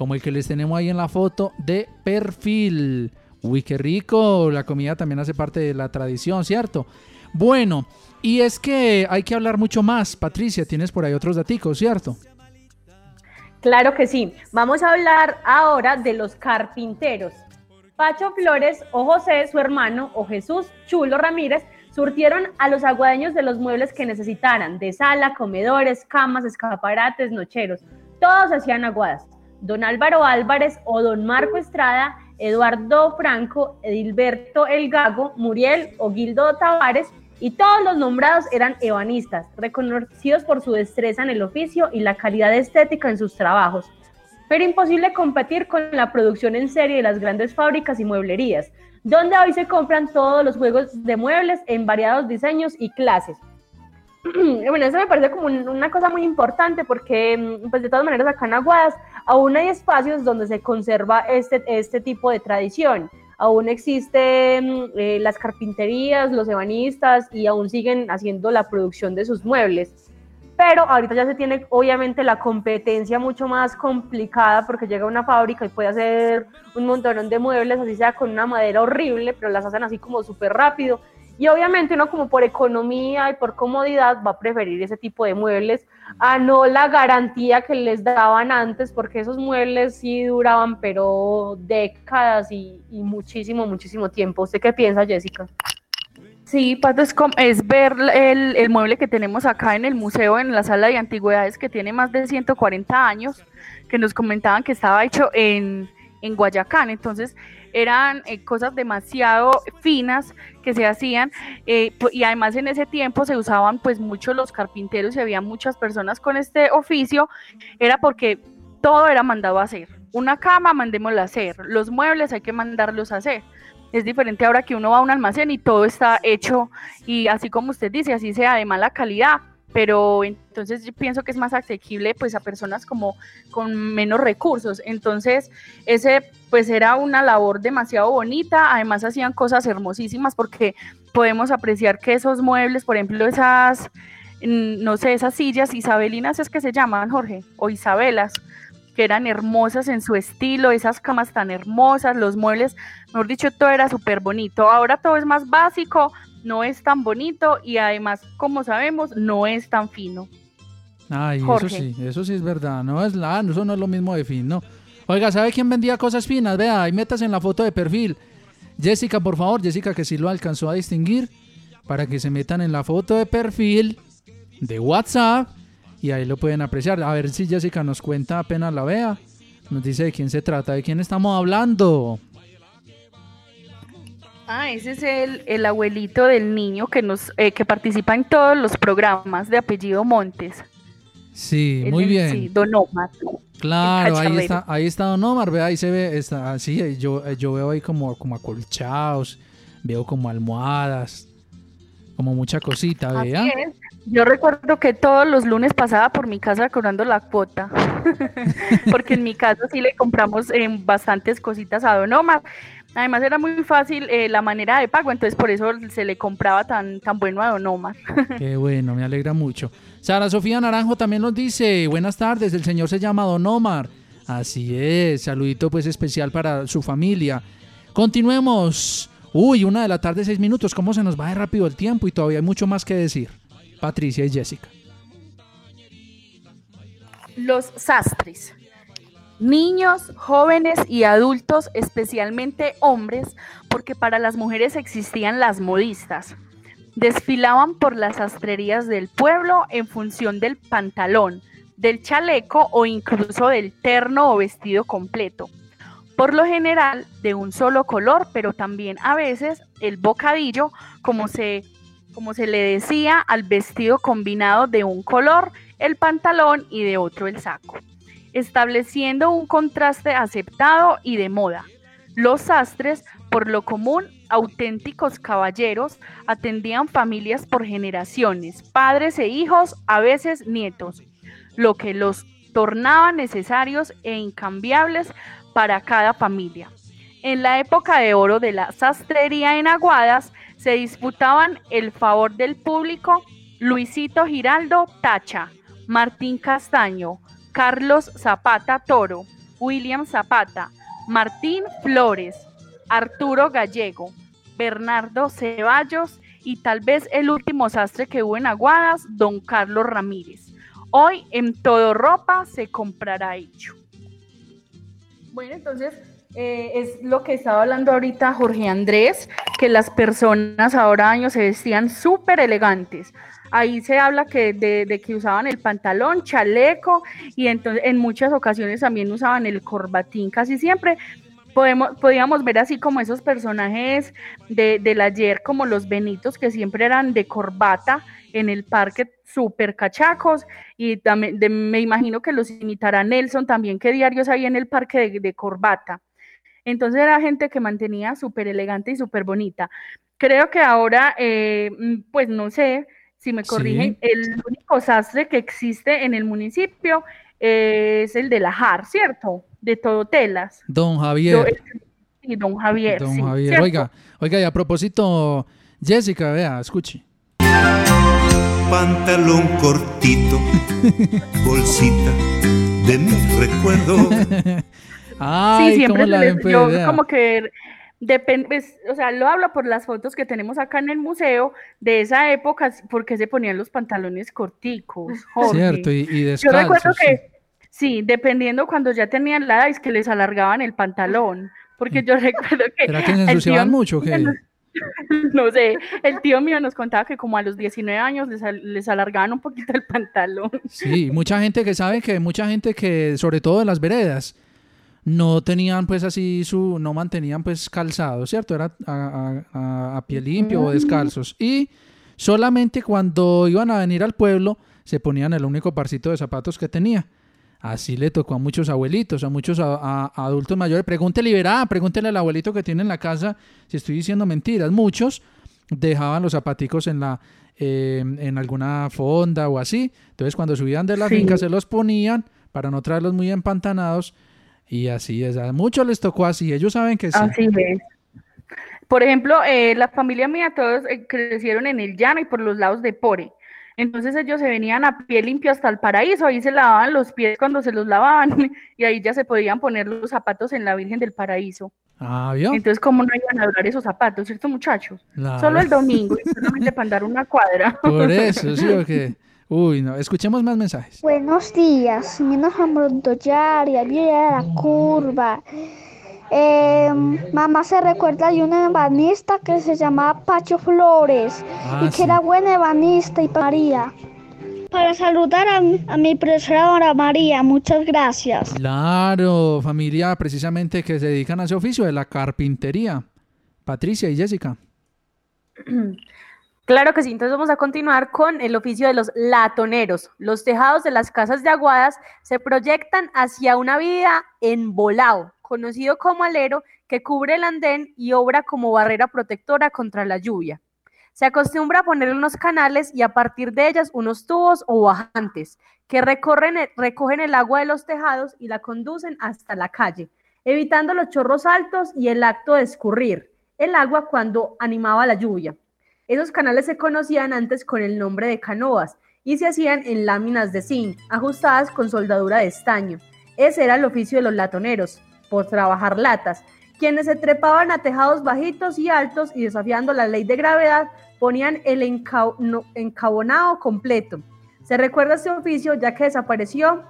como el que les tenemos ahí en la foto de perfil. Uy, qué rico, la comida también hace parte de la tradición, ¿cierto? Bueno, y es que hay que hablar mucho más. Patricia, tienes por ahí otros datos, ¿cierto? Claro que sí. Vamos a hablar ahora de los carpinteros. Pacho Flores o José, su hermano, o Jesús Chulo Ramírez, surtieron a los aguadeños de los muebles que necesitaran, de sala, comedores, camas, escaparates, nocheros. Todos hacían aguadas. Don Álvaro Álvarez o don Marco Estrada, Eduardo Franco, Edilberto El Gago, Muriel o Gildo Tavares y todos los nombrados eran ebanistas, reconocidos por su destreza en el oficio y la calidad estética en sus trabajos. Pero imposible competir con la producción en serie de las grandes fábricas y mueblerías, donde hoy se compran todos los juegos de muebles en variados diseños y clases. <clears throat> bueno, eso me parece como una cosa muy importante porque, mm, pues de todas maneras, acá en Aguadas aún hay espacios donde se conserva este, este tipo de tradición aún existen eh, las carpinterías, los ebanistas y aún siguen haciendo la producción de sus muebles. Pero ahorita ya se tiene obviamente la competencia mucho más complicada porque llega una fábrica y puede hacer un montón de muebles, así sea con una madera horrible, pero las hacen así como súper rápido. Y obviamente uno como por economía y por comodidad va a preferir ese tipo de muebles a no la garantía que les daban antes, porque esos muebles sí duraban, pero décadas y, muchísimo, muchísimo tiempo. ¿Usted qué piensa, Jessica? Sí, Pato, es, es ver el, el, mueble que tenemos acá en el museo, en la sala de antigüedades, que tiene más de 140 años, que nos comentaban que estaba hecho en, en Guayacán. Entonces, eran eh, cosas demasiado finas que se hacían eh, y además en ese tiempo se usaban pues mucho los carpinteros y había muchas personas con este oficio, era porque todo era mandado a hacer. Una cama, mandémosla a hacer. Los muebles hay que mandarlos a hacer. Es diferente ahora que uno va a un almacén y todo está hecho y así como usted dice, así sea de mala calidad, pero entonces yo pienso que es más asequible pues a personas como con menos recursos. Entonces, ese pues era una labor demasiado bonita, además hacían cosas hermosísimas porque podemos apreciar que esos muebles, por ejemplo, esas mm, no sé, esas sillas isabelinas es que se llaman, Jorge, o isabelas, que eran hermosas en su estilo, esas camas tan hermosas, los muebles, mejor dicho, todo era súper bonito. Ahora todo es más básico, no es tan bonito y además, como sabemos, no es tan fino. Ay, eso sí, eso sí es verdad, no es la, eso no es lo mismo de fino. Oiga, ¿sabe quién vendía cosas finas? Vea, ahí metas en la foto de perfil. Jessica, por favor, Jessica que sí lo alcanzó a distinguir, para que se metan en la foto de perfil de WhatsApp y ahí lo pueden apreciar. A ver si Jessica nos cuenta apenas la vea. Nos dice de quién se trata, de quién estamos hablando. Ah, ese es el, el abuelito del niño que nos eh, que participa en todos los programas de apellido Montes. Sí, muy bien. Sí, Don Omar. Claro, ahí está, ahí está Don Omar, ve, ahí se ve, está, así, yo, yo veo ahí como, como acolchados, veo como almohadas, como mucha cosita, vea. Yo recuerdo que todos los lunes pasaba por mi casa cobrando la cuota, <laughs> porque en mi casa sí le compramos eh, bastantes cositas a Don Omar Además era muy fácil eh, la manera de pago, entonces por eso se le compraba tan, tan bueno a Don Omar. Qué bueno, me alegra mucho. Sara Sofía Naranjo también nos dice, buenas tardes, el señor se llama Don Omar. Así es, saludito pues especial para su familia. Continuemos. Uy, una de la tarde, seis minutos, ¿cómo se nos va de rápido el tiempo? Y todavía hay mucho más que decir. Patricia y Jessica. Los sastres. Niños, jóvenes y adultos, especialmente hombres, porque para las mujeres existían las modistas. Desfilaban por las sastrerías del pueblo en función del pantalón, del chaleco o incluso del terno o vestido completo. Por lo general de un solo color, pero también a veces el bocadillo, como se, como se le decía al vestido combinado de un color, el pantalón y de otro el saco estableciendo un contraste aceptado y de moda. Los sastres, por lo común, auténticos caballeros, atendían familias por generaciones, padres e hijos, a veces nietos, lo que los tornaba necesarios e incambiables para cada familia. En la época de oro de la sastrería en Aguadas, se disputaban el favor del público Luisito Giraldo Tacha, Martín Castaño, Carlos Zapata Toro, William Zapata, Martín Flores, Arturo Gallego, Bernardo Ceballos y tal vez el último sastre que hubo en Aguadas, don Carlos Ramírez. Hoy en todo ropa se comprará hecho. Bueno, entonces eh, es lo que estaba hablando ahorita Jorge Andrés, que las personas ahora años se vestían súper elegantes. Ahí se habla que de, que usaban el pantalón, chaleco y entonces en muchas ocasiones también usaban el corbatín casi siempre. Podemos, podíamos ver así como esos personajes de, del ayer, como los Benitos, que siempre eran de corbata en el parque súper cachacos y también me imagino que los imitará Nelson también, que diarios hay en el parque de, corbata. Entonces era gente que mantenía súper elegante y súper bonita. Creo que ahora, eh, pues no sé, si me corrigen, el único sastre que existe en el municipio es el de la JAR, ¿cierto? De todo telas. Don Javier. sí, don Javier. Don Javier. Oiga, oiga, y a propósito, Jessica, vea, escuche. Pantalón cortito, <laughs> bolsita de mi recuerdo. <laughs> Ay, sí, siempre ¿cómo la yo como que Depende, pues, o sea, lo hablo por las fotos que tenemos acá en el museo de esa época, porque se ponían los pantalones corticos, <laughs> Cierto, y, y Yo recuerdo que, sí, dependiendo cuando ya tenían la edad, es que les alargaban el pantalón, porque yo <laughs> recuerdo que... ¿Será que se ensuciaban mucho qué? <laughs> No, sé, el tío mío nos contaba que como a los 19 años les, les, alargaban un poquito el pantalón. Sí, mucha gente que sabe que, mucha gente que, sobre todo en las veredas, no tenían pues así su, no mantenían pues calzado, ¿cierto? Era a, pie limpio o descalzos. Y solamente cuando iban a venir al pueblo se ponían el único parcito de zapatos que tenía. Así le tocó a muchos abuelitos, a muchos adultos mayores. Pregúntele, verá, pregúntele al abuelito que tiene en la casa si estoy diciendo mentiras. Muchos dejaban los zapaticos en la eh, en alguna fonda o así. Entonces cuando subían de la finca se los ponían para no traerlos muy empantanados y así es, a muchos les tocó así, ellos saben que sí. Así es. Por ejemplo, eh, la familia mía, todos eh, crecieron en el llano y por los lados de Pore. Entonces ellos se venían a pie limpio hasta el paraíso, ahí se lavaban los pies cuando se los lavaban <laughs> y ahí ya se podían poner los zapatos en la Virgen del Paraíso. Ah, ¿vio? Entonces, ¿cómo no iban a durar esos zapatos, cierto, muchachos? Solo el domingo, <laughs> solamente para andar una cuadra. Por eso, sí, o qué. <laughs> Uy, no, escuchemos más mensajes. Buenos días, mi nombre es viene de la curva. Eh, mamá se recuerda de una ebanista que se llamaba Pacho Flores Ah, y que sí. era buena ebanista y María. Para saludar a, mi- a mi profesora Dora María, muchas gracias. Claro, familia precisamente que se dedican a ese oficio de la carpintería. Patricia y Jessica. <clears throat> Claro que sí, entonces vamos a continuar con el oficio de los latoneros. Los tejados de las casas de Aguadas se proyectan hacia una vida en volado, conocido como alero, que cubre el andén y obra como barrera protectora contra la lluvia. Se acostumbra a poner unos canales y a partir de ellas unos tubos o bajantes que recorren, recogen el agua de los tejados y la conducen hasta la calle. evitando los chorros altos y el acto de escurrir el agua cuando animaba la lluvia. Esos canales se conocían antes con el nombre de canoas y se hacían en láminas de zinc, ajustadas con soldadura de estaño. Ese era el oficio de los latoneros, por trabajar latas, quienes se trepaban a tejados bajitos y altos y desafiando la ley de gravedad ponían el encabonado completo. Se recuerda este oficio ya que desapareció,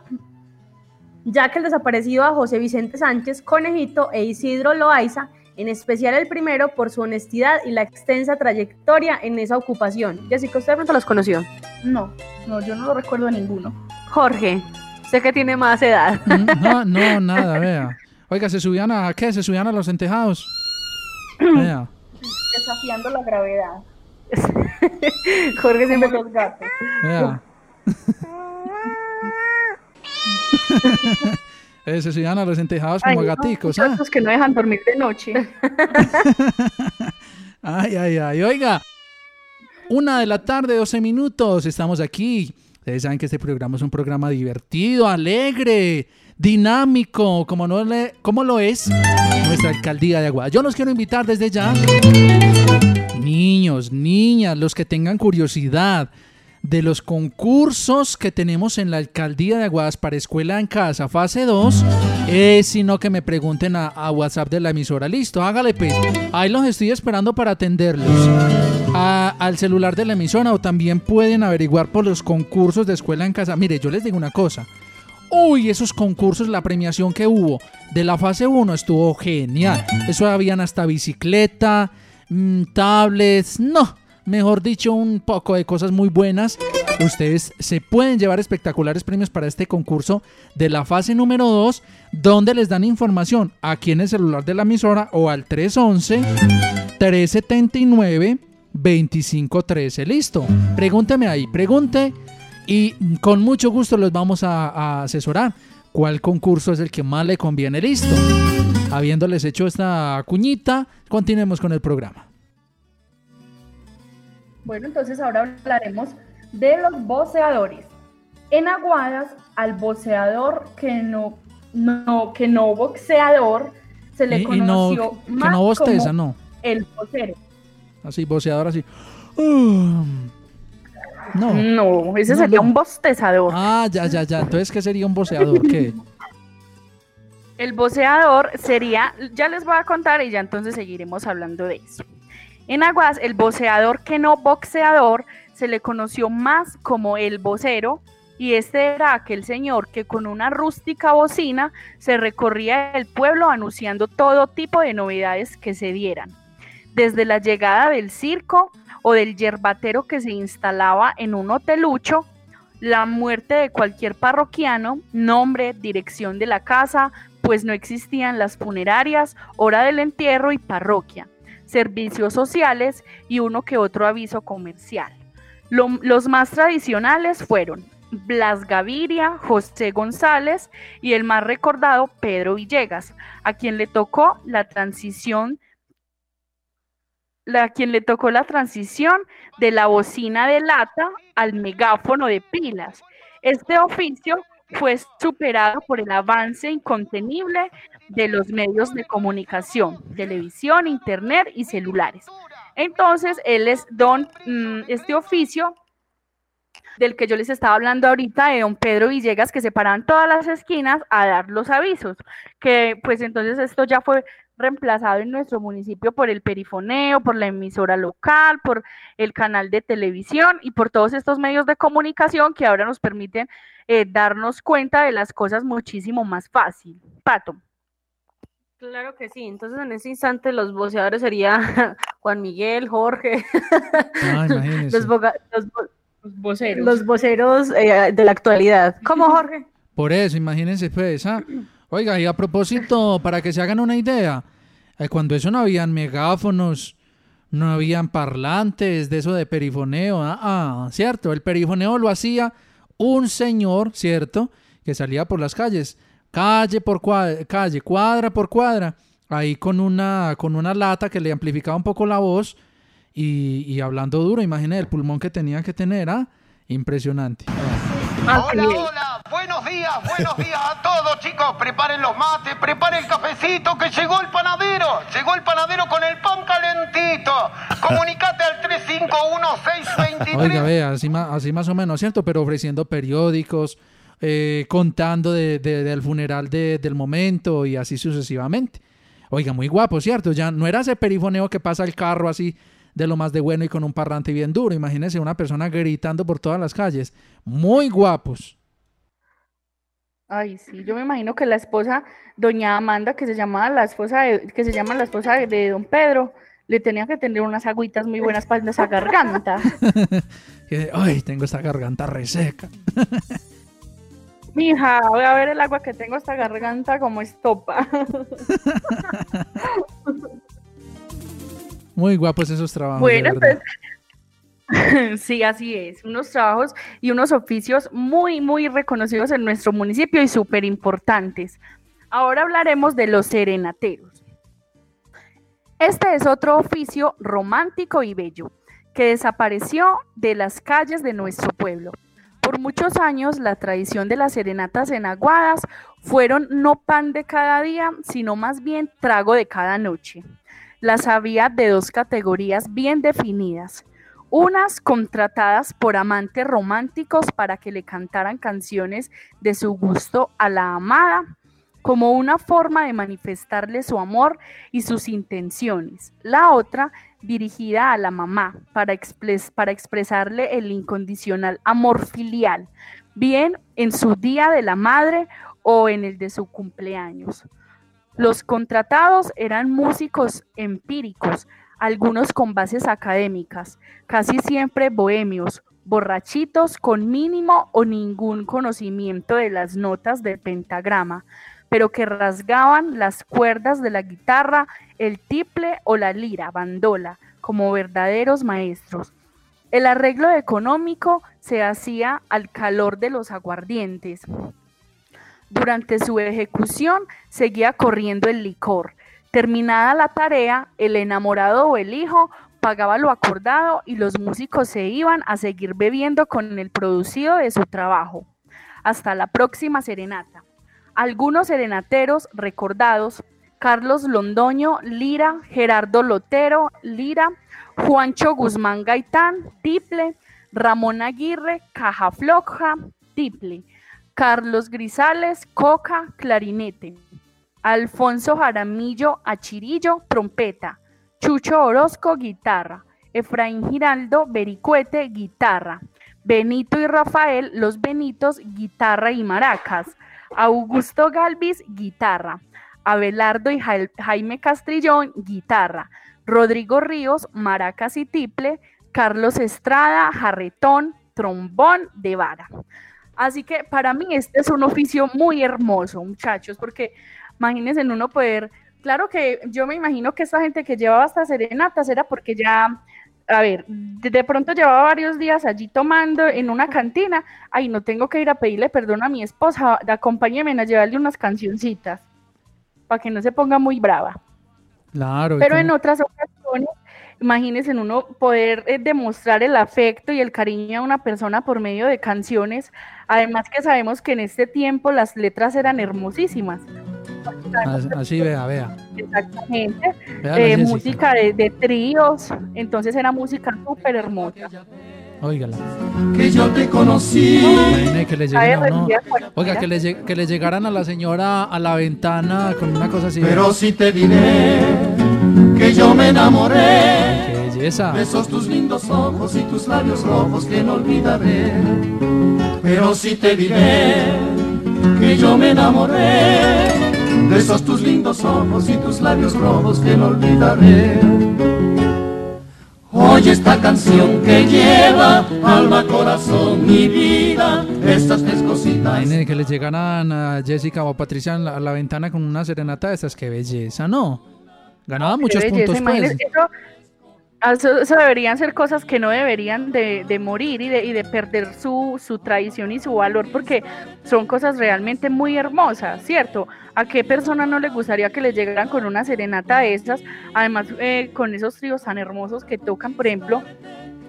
ya que el desaparecido a José Vicente Sánchez, Conejito e Isidro Loaiza, en especial el primero por su honestidad y la extensa trayectoria en esa ocupación. Jessica, ¿usted pronto los conoció? No, no, yo no lo recuerdo a ninguno. Jorge, sé que tiene más edad. <laughs> No, no, nada, vea. Oiga, ¿se subían a qué? ¿Se subían a los entejados? Vea. Desafiando la gravedad. <laughs> Jorge siempre los gatos. Vea. <laughs> eh, se subían a los entejados como Ay, gaticos, no, ¿ah? que no dejan dormir de noche. <laughs> Ay, ay, ay. Oiga, una de la tarde, 12 minutos. Estamos aquí. Ustedes saben que este programa es un programa divertido, alegre, dinámico, como, no le, como lo es nuestra alcaldía de Aguada. Yo los quiero invitar desde ya. Niños, niñas, los que tengan curiosidad de los concursos que tenemos en la alcaldía de Aguadas para Escuela en Casa, fase 2, es sino que me pregunten a, WhatsApp de la emisora. Listo, hágale pues. Ahí los estoy esperando para atenderlos. Al celular de la emisora o también pueden averiguar por los concursos de Escuela en Casa. Mire, yo les digo una cosa. Uy, esos concursos, la premiación que hubo de la fase 1 estuvo genial. Eso habían hasta bicicleta, mm, tablets, no, mejor dicho, un poco de cosas muy buenas. Ustedes se pueden llevar espectaculares premios para este concurso de la fase número 2, donde les dan información aquí en el celular de la emisora o al 311 379 2513. Listo. Pregúnteme ahí, pregunte y con mucho gusto los vamos a, a asesorar cuál concurso es el que más le conviene. Listo. Habiéndoles hecho esta cuñita, continuemos con el programa. Bueno, entonces ahora hablaremos de los voceadores. En Aguadas, al voceador que no, no, que no boxeador se le Y- y no- conoció que más no bosteza, como no. el vocero. Así, voceador así. Um, no. No, ese No, sería no. un bostezador. Ah, ya, ya, ya. Entonces, ¿qué sería un voceador? ¿Qué? El voceador sería, ya les voy a contar y ya entonces seguiremos hablando de eso. En Aguas, el voceador que no boxeador se le conoció más como el vocero y este era aquel señor que con una rústica bocina se recorría el pueblo anunciando todo tipo de novedades que se dieran. Desde la llegada del circo o del yerbatero que se instalaba en un hotelucho, la muerte de cualquier parroquiano, nombre, dirección de la casa, pues no existían las funerarias, hora del entierro y parroquia, servicios sociales y uno que otro aviso comercial. Lo- los más tradicionales fueron Blas Gaviria, José González y el más recordado Pedro Villegas, a quien le tocó la transición a quien le tocó la transición de la bocina de lata al megáfono de pilas. Este oficio fue superado por el avance incontenible de los medios de comunicación, televisión, internet y celulares. Entonces, él es don, mm, este oficio del que yo les estaba hablando ahorita, de don Pedro Villegas, que se paraban todas las esquinas a dar los avisos, que pues entonces esto ya fue reemplazado en nuestro municipio por el perifoneo, por la emisora local, por el canal de televisión y por todos estos medios de comunicación que ahora nos permiten eh, darnos cuenta de las cosas muchísimo más fácil. Pato. Claro que sí. Entonces, en ese instante, los voceadores sería <laughs> Juan Miguel, Jorge. Ah, <laughs> los, boga- los Los voceros. los voceros eh, de la actualidad. ¿Cómo, Jorge? Por eso, imagínense, pues. ah. Oiga, y a propósito, para que se hagan una idea, eh, cuando eso no habían megáfonos, no habían parlantes, de eso de perifoneo, ah, ah, ¿cierto? El perifoneo lo hacía un señor, ¿cierto? Que salía por las calles, calle por cuadra, calle, cuadra por cuadra, ahí con una, con una lata que le amplificaba un poco la voz y, hablando duro, imagínate el pulmón que tenía que tener, ¿ah? Impresionante. Hola, buenos días, buenos días a todos, chicos. Preparen los mates, preparen el cafecito, que llegó el panadero. Llegó el panadero con el pan calentito. Comunicate al 351-623. Oiga, vea, así, más o menos, ¿cierto? Pero ofreciendo periódicos, eh, contando de- de- del funeral de- del momento y así sucesivamente. Oiga, muy guapo, ¿cierto? Ya no era ese perifoneo que pasa el carro así de lo más de bueno y con un parlante bien duro. Imagínese una persona gritando por todas las calles. Muy guapos. Ay, sí, yo me imagino que la esposa, doña Amanda, que se llamaba la esposa de, que se llama la esposa de, de don Pedro, le tenía que tener unas agüitas muy buenas para <laughs> esa garganta. Ay, tengo esta garganta reseca. <laughs> Mija, voy a ver el agua que tengo esta garganta como estopa. <laughs> Muy guapos esos trabajos. Bueno, pues <laughs> sí, así es. Unos trabajos y unos oficios muy, muy reconocidos en nuestro municipio y súper importantes. Ahora hablaremos de los serenateros. Este es otro oficio romántico y bello que desapareció de las calles de nuestro pueblo. Por muchos años, la tradición de las serenatas en Aguadas fueron no pan de cada día, sino más bien trago de cada noche. Las había de dos categorías bien definidas. Unas contratadas por amantes románticos para que le cantaran canciones de su gusto a la amada, como una forma de manifestarle su amor y sus intenciones. La otra dirigida a la mamá para, para expresarle el incondicional amor filial, bien en su día de la madre o en el de su cumpleaños. Los contratados eran músicos empíricos, algunos con bases académicas, casi siempre bohemios, borrachitos con mínimo o ningún conocimiento de las notas del pentagrama, pero que rasgaban las cuerdas de la guitarra, el tiple o la lira, bandola, como verdaderos maestros. El arreglo económico se hacía al calor de los aguardientes. Durante su ejecución seguía corriendo el licor. Terminada la tarea, el enamorado o el hijo pagaba lo acordado y los músicos se iban a seguir bebiendo con el producido de su trabajo. Hasta la próxima serenata. Algunos serenateros recordados, Carlos Londoño, Lira, Gerardo Lotero, Lira, Juancho Guzmán Gaitán, Tiple, Ramón Aguirre, Caja Floja, Tiple, Carlos Grisales, Coca, Clarinete, Alfonso Jaramillo, Achirillo, Trompeta, Chucho Orozco, Guitarra, Efraín Giraldo, Vericuete, Guitarra, Benito y Rafael, los Benitos, Guitarra y Maracas, Augusto Galvis, Guitarra, Abelardo y Jaime Castrillón, Guitarra, Rodrigo Ríos, Maracas y Tiple, Carlos Estrada, Jarretón, Trombón de Vara. Así que para mí este es un oficio muy hermoso, muchachos, porque imagínense en uno poder, claro que yo me imagino que esta gente que llevaba hasta serenatas era porque ya, a ver, de, de pronto llevaba varios días allí tomando en una cantina, ay, no tengo que ir a pedirle perdón a mi esposa, acompáñeme a llevarle unas cancioncitas, para que no se ponga muy brava. Claro. Pero en otras ocasiones, imagínense en uno poder eh, demostrar el afecto y el cariño a una persona por medio de canciones, además que sabemos que en este tiempo las letras eran hermosísimas. Así, vea, vea. Exactamente. Vea Eh, Jessica. música de, de tríos, entonces era música súper hermosa. Óigala. Que yo te conocí. Imagine que le lleguen a uno-. Oiga, que le, que le llegaran a la señora a la ventana con una cosa así. Pero si te diré que yo me enamoré Qué belleza. de esos tus lindos ojos y tus labios rojos que no olvidaré. Pero si te diré que yo me enamoré de esos tus lindos ojos y tus labios rojos que no olvidaré. Oye esta canción que lleva alma, corazón y vida, estas tres cositas. Que le llegaran a Jessica o a Patricia a la, a la ventana con una serenata de estas. Qué belleza, ¿no? Ganaba muchos belleza, puntos, pues. eso, eso- eso deberían ser cosas que no deberían de, de morir y de, y de perder su, su tradición y su valor, porque son cosas realmente muy hermosas, ¿cierto? ¿A qué persona no le gustaría que le llegaran con una serenata de estas? Además, eh, con esos tríos tan hermosos que tocan, por ejemplo,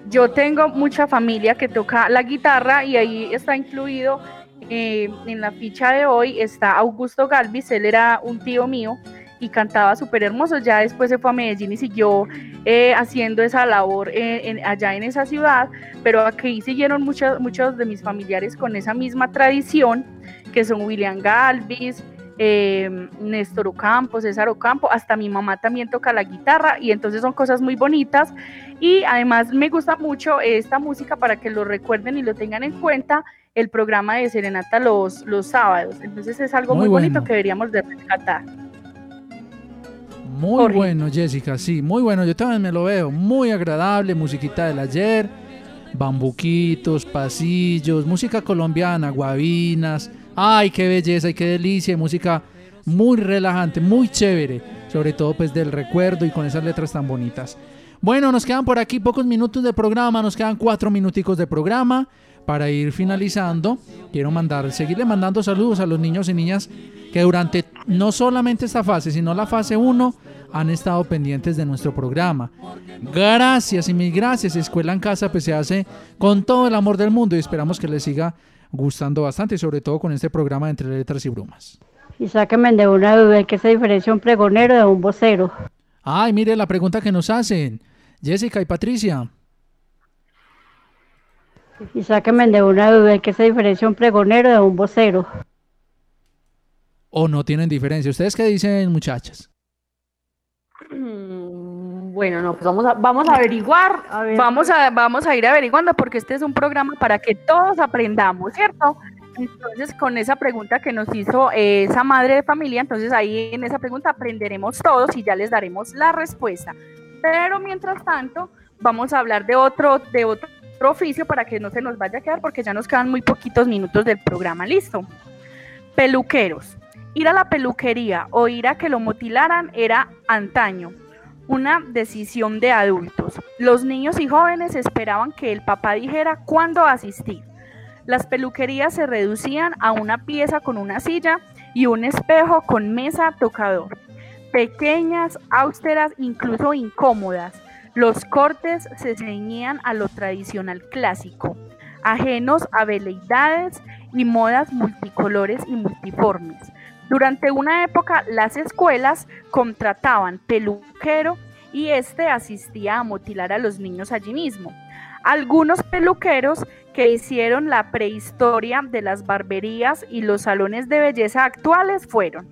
yo tengo mucha familia que toca la guitarra y ahí está incluido eh, en la ficha de hoy está Augusto Galvis, él era un tío mío y cantaba súper hermoso. Ya después se fue a Medellín y siguió eh, haciendo esa labor allá en esa ciudad, pero aquí siguieron muchos, muchos de mis familiares con esa misma tradición, que son William Galvis, eh, Néstor Ocampo, César Ocampo, hasta mi mamá también toca la guitarra y entonces son cosas muy bonitas y además me gusta mucho esta música para que lo recuerden y lo tengan en cuenta el programa de Serenata los, los sábados, entonces es algo muy, bonito que deberíamos de rescatar. Muy bueno, Jessica, sí, muy bueno. Yo también me lo veo. Muy agradable, musiquita del ayer, bambuquitos, pasillos, música colombiana, guabinas. Ay, qué belleza y qué delicia. Música muy relajante, muy chévere. Sobre todo pues del recuerdo y con esas letras tan bonitas. Bueno, nos quedan por aquí pocos minutos de programa, nos quedan cuatro minuticos de programa para ir finalizando. Quiero mandar, seguirle mandando saludos a los niños y niñas que durante no solamente esta fase, sino la fase 1, han estado pendientes de nuestro programa. Gracias y mil gracias. Escuela en Casa pues se hace con todo el amor del mundo y esperamos que les siga gustando bastante, sobre todo con este programa de Entre Letras y Brumas. Y sáquenme de una duda, ¿qué se diferencia un pregonero de un vocero? Ay, mire la pregunta que nos hacen, Jessica y Patricia. Y sáquenme de una duda, ¿qué se diferencia un pregonero de un vocero? ¿O no tienen diferencia? ¿Ustedes qué dicen, muchachas? Bueno, no, pues vamos a, vamos a averiguar, vamos, a, vamos a ir averiguando porque este es un programa para que todos aprendamos, ¿cierto? Entonces, con esa pregunta que nos hizo esa madre de familia, entonces ahí en esa pregunta aprenderemos todos y ya les daremos la respuesta. Pero mientras tanto, vamos a hablar de otro, de otro oficio para que no se nos vaya a quedar porque ya nos quedan muy poquitos minutos del programa. Listo. Peluqueros. Ir a la peluquería o ir a que lo mutilaran era antaño, una decisión de adultos. Los niños y jóvenes esperaban que el papá dijera cuándo asistir. Las peluquerías se reducían a una pieza con una silla y un espejo con mesa tocador. Pequeñas, austeras, incluso incómodas. Los cortes se ceñían a lo tradicional clásico, ajenos a veleidades y modas multicolores y multiformes. Durante una época las escuelas contrataban peluquero y este asistía a mutilar a los niños allí mismo. Algunos peluqueros que hicieron la prehistoria de las barberías y los salones de belleza actuales fueron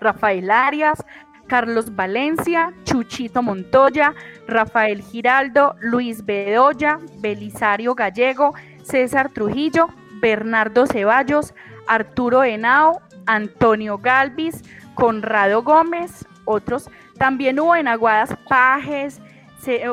Rafael Arias, Carlos Valencia, Chuchito Montoya, Rafael Giraldo, Luis Bedoya, Belisario Gallego, César Trujillo, Bernardo Ceballos, Arturo Henao, Antonio Galvis, Conrado Gómez, otros. También hubo en Aguadas Pajes,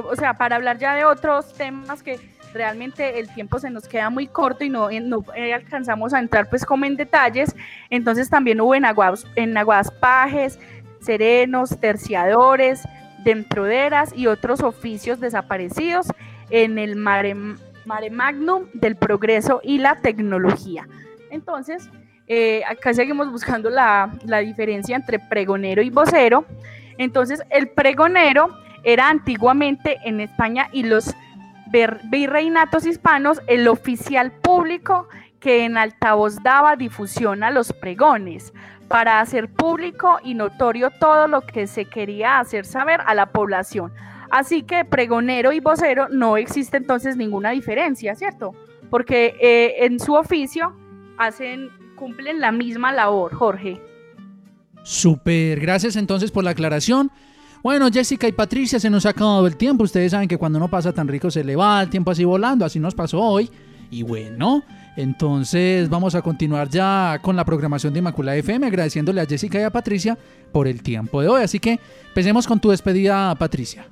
o sea, para hablar ya de otros temas que realmente el tiempo se nos queda muy corto y no, no eh, alcanzamos a entrar pues como en detalles. Entonces también hubo en Aguadas, Pajes, serenos, terciadores, dentroderas y otros oficios desaparecidos en el mare magnum del progreso y la tecnología. Entonces, eh, acá seguimos buscando la, diferencia entre pregonero y vocero. Entonces, el pregonero era antiguamente en España y los virreinatos hispanos el oficial público que en altavoz daba difusión a los pregones para hacer público y notorio todo lo que se quería hacer saber a la población. Así que pregonero y vocero no existe entonces ninguna diferencia, ¿cierto? Porque eh, en su oficio hacen cumplen la misma labor, Jorge. Super, gracias entonces por la aclaración. Bueno, Jessica y Patricia, se nos ha acabado el tiempo. Ustedes saben que cuando uno pasa tan rico se le va el tiempo así volando, así nos pasó hoy. Y bueno, entonces vamos a continuar ya con la programación de Inmaculada FM, agradeciéndole a Jessica y a Patricia por el tiempo de hoy. Así que empecemos con tu despedida, Patricia.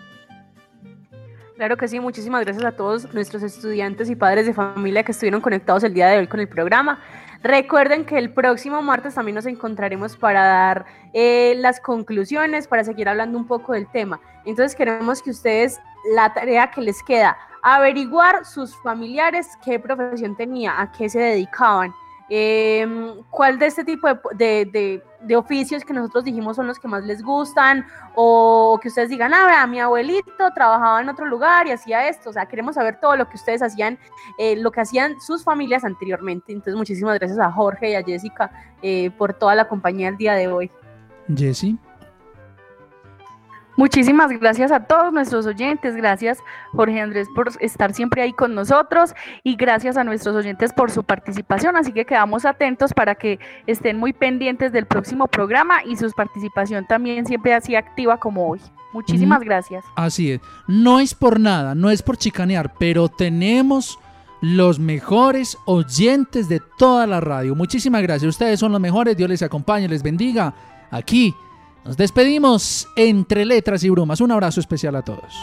Claro que sí, muchísimas gracias a todos nuestros estudiantes y padres de familia que estuvieron conectados el día de hoy con el programa. Recuerden que el próximo martes también nos encontraremos para dar eh, las conclusiones, para seguir hablando un poco del tema. Entonces queremos que ustedes, la tarea que les queda, averiguar sus familiares qué profesión tenía, a qué se dedicaban. Em, ¿Cuál de este tipo de, oficios que nosotros dijimos son los que más les gustan? O que ustedes digan, ah, mi abuelito trabajaba en otro lugar y hacía esto. O sea, queremos saber todo lo que ustedes hacían, eh, lo que hacían sus familias anteriormente. Entonces, muchísimas gracias a Jorge y a Jessica eh, por toda la compañía el día de hoy. Jessy. Muchísimas gracias a todos nuestros oyentes, gracias Jorge Andrés por estar siempre ahí con nosotros y gracias a nuestros oyentes por su participación, así que quedamos atentos para que estén muy pendientes del próximo programa y su participación también siempre así activa como hoy. Muchísimas gracias. Así es, no es por nada, no es por chicanear, pero tenemos los mejores oyentes de toda la radio. Muchísimas gracias, ustedes son los mejores, Dios les acompañe, les bendiga aquí nos despedimos entre letras y brumas. Un abrazo especial a todos.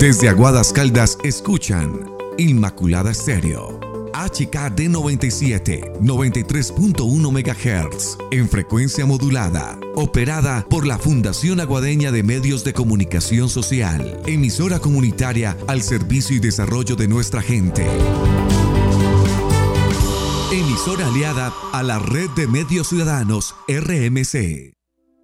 Desde Aguadas Caldas escuchan Inmaculada Estéreo HKD 97, 93.1 MHz, en frecuencia modulada, operada por la Fundación Aguadeña de Medios de Comunicación Social, emisora comunitaria al servicio y desarrollo de nuestra gente. Emisora aliada a la Red de Medios Ciudadanos, RMC.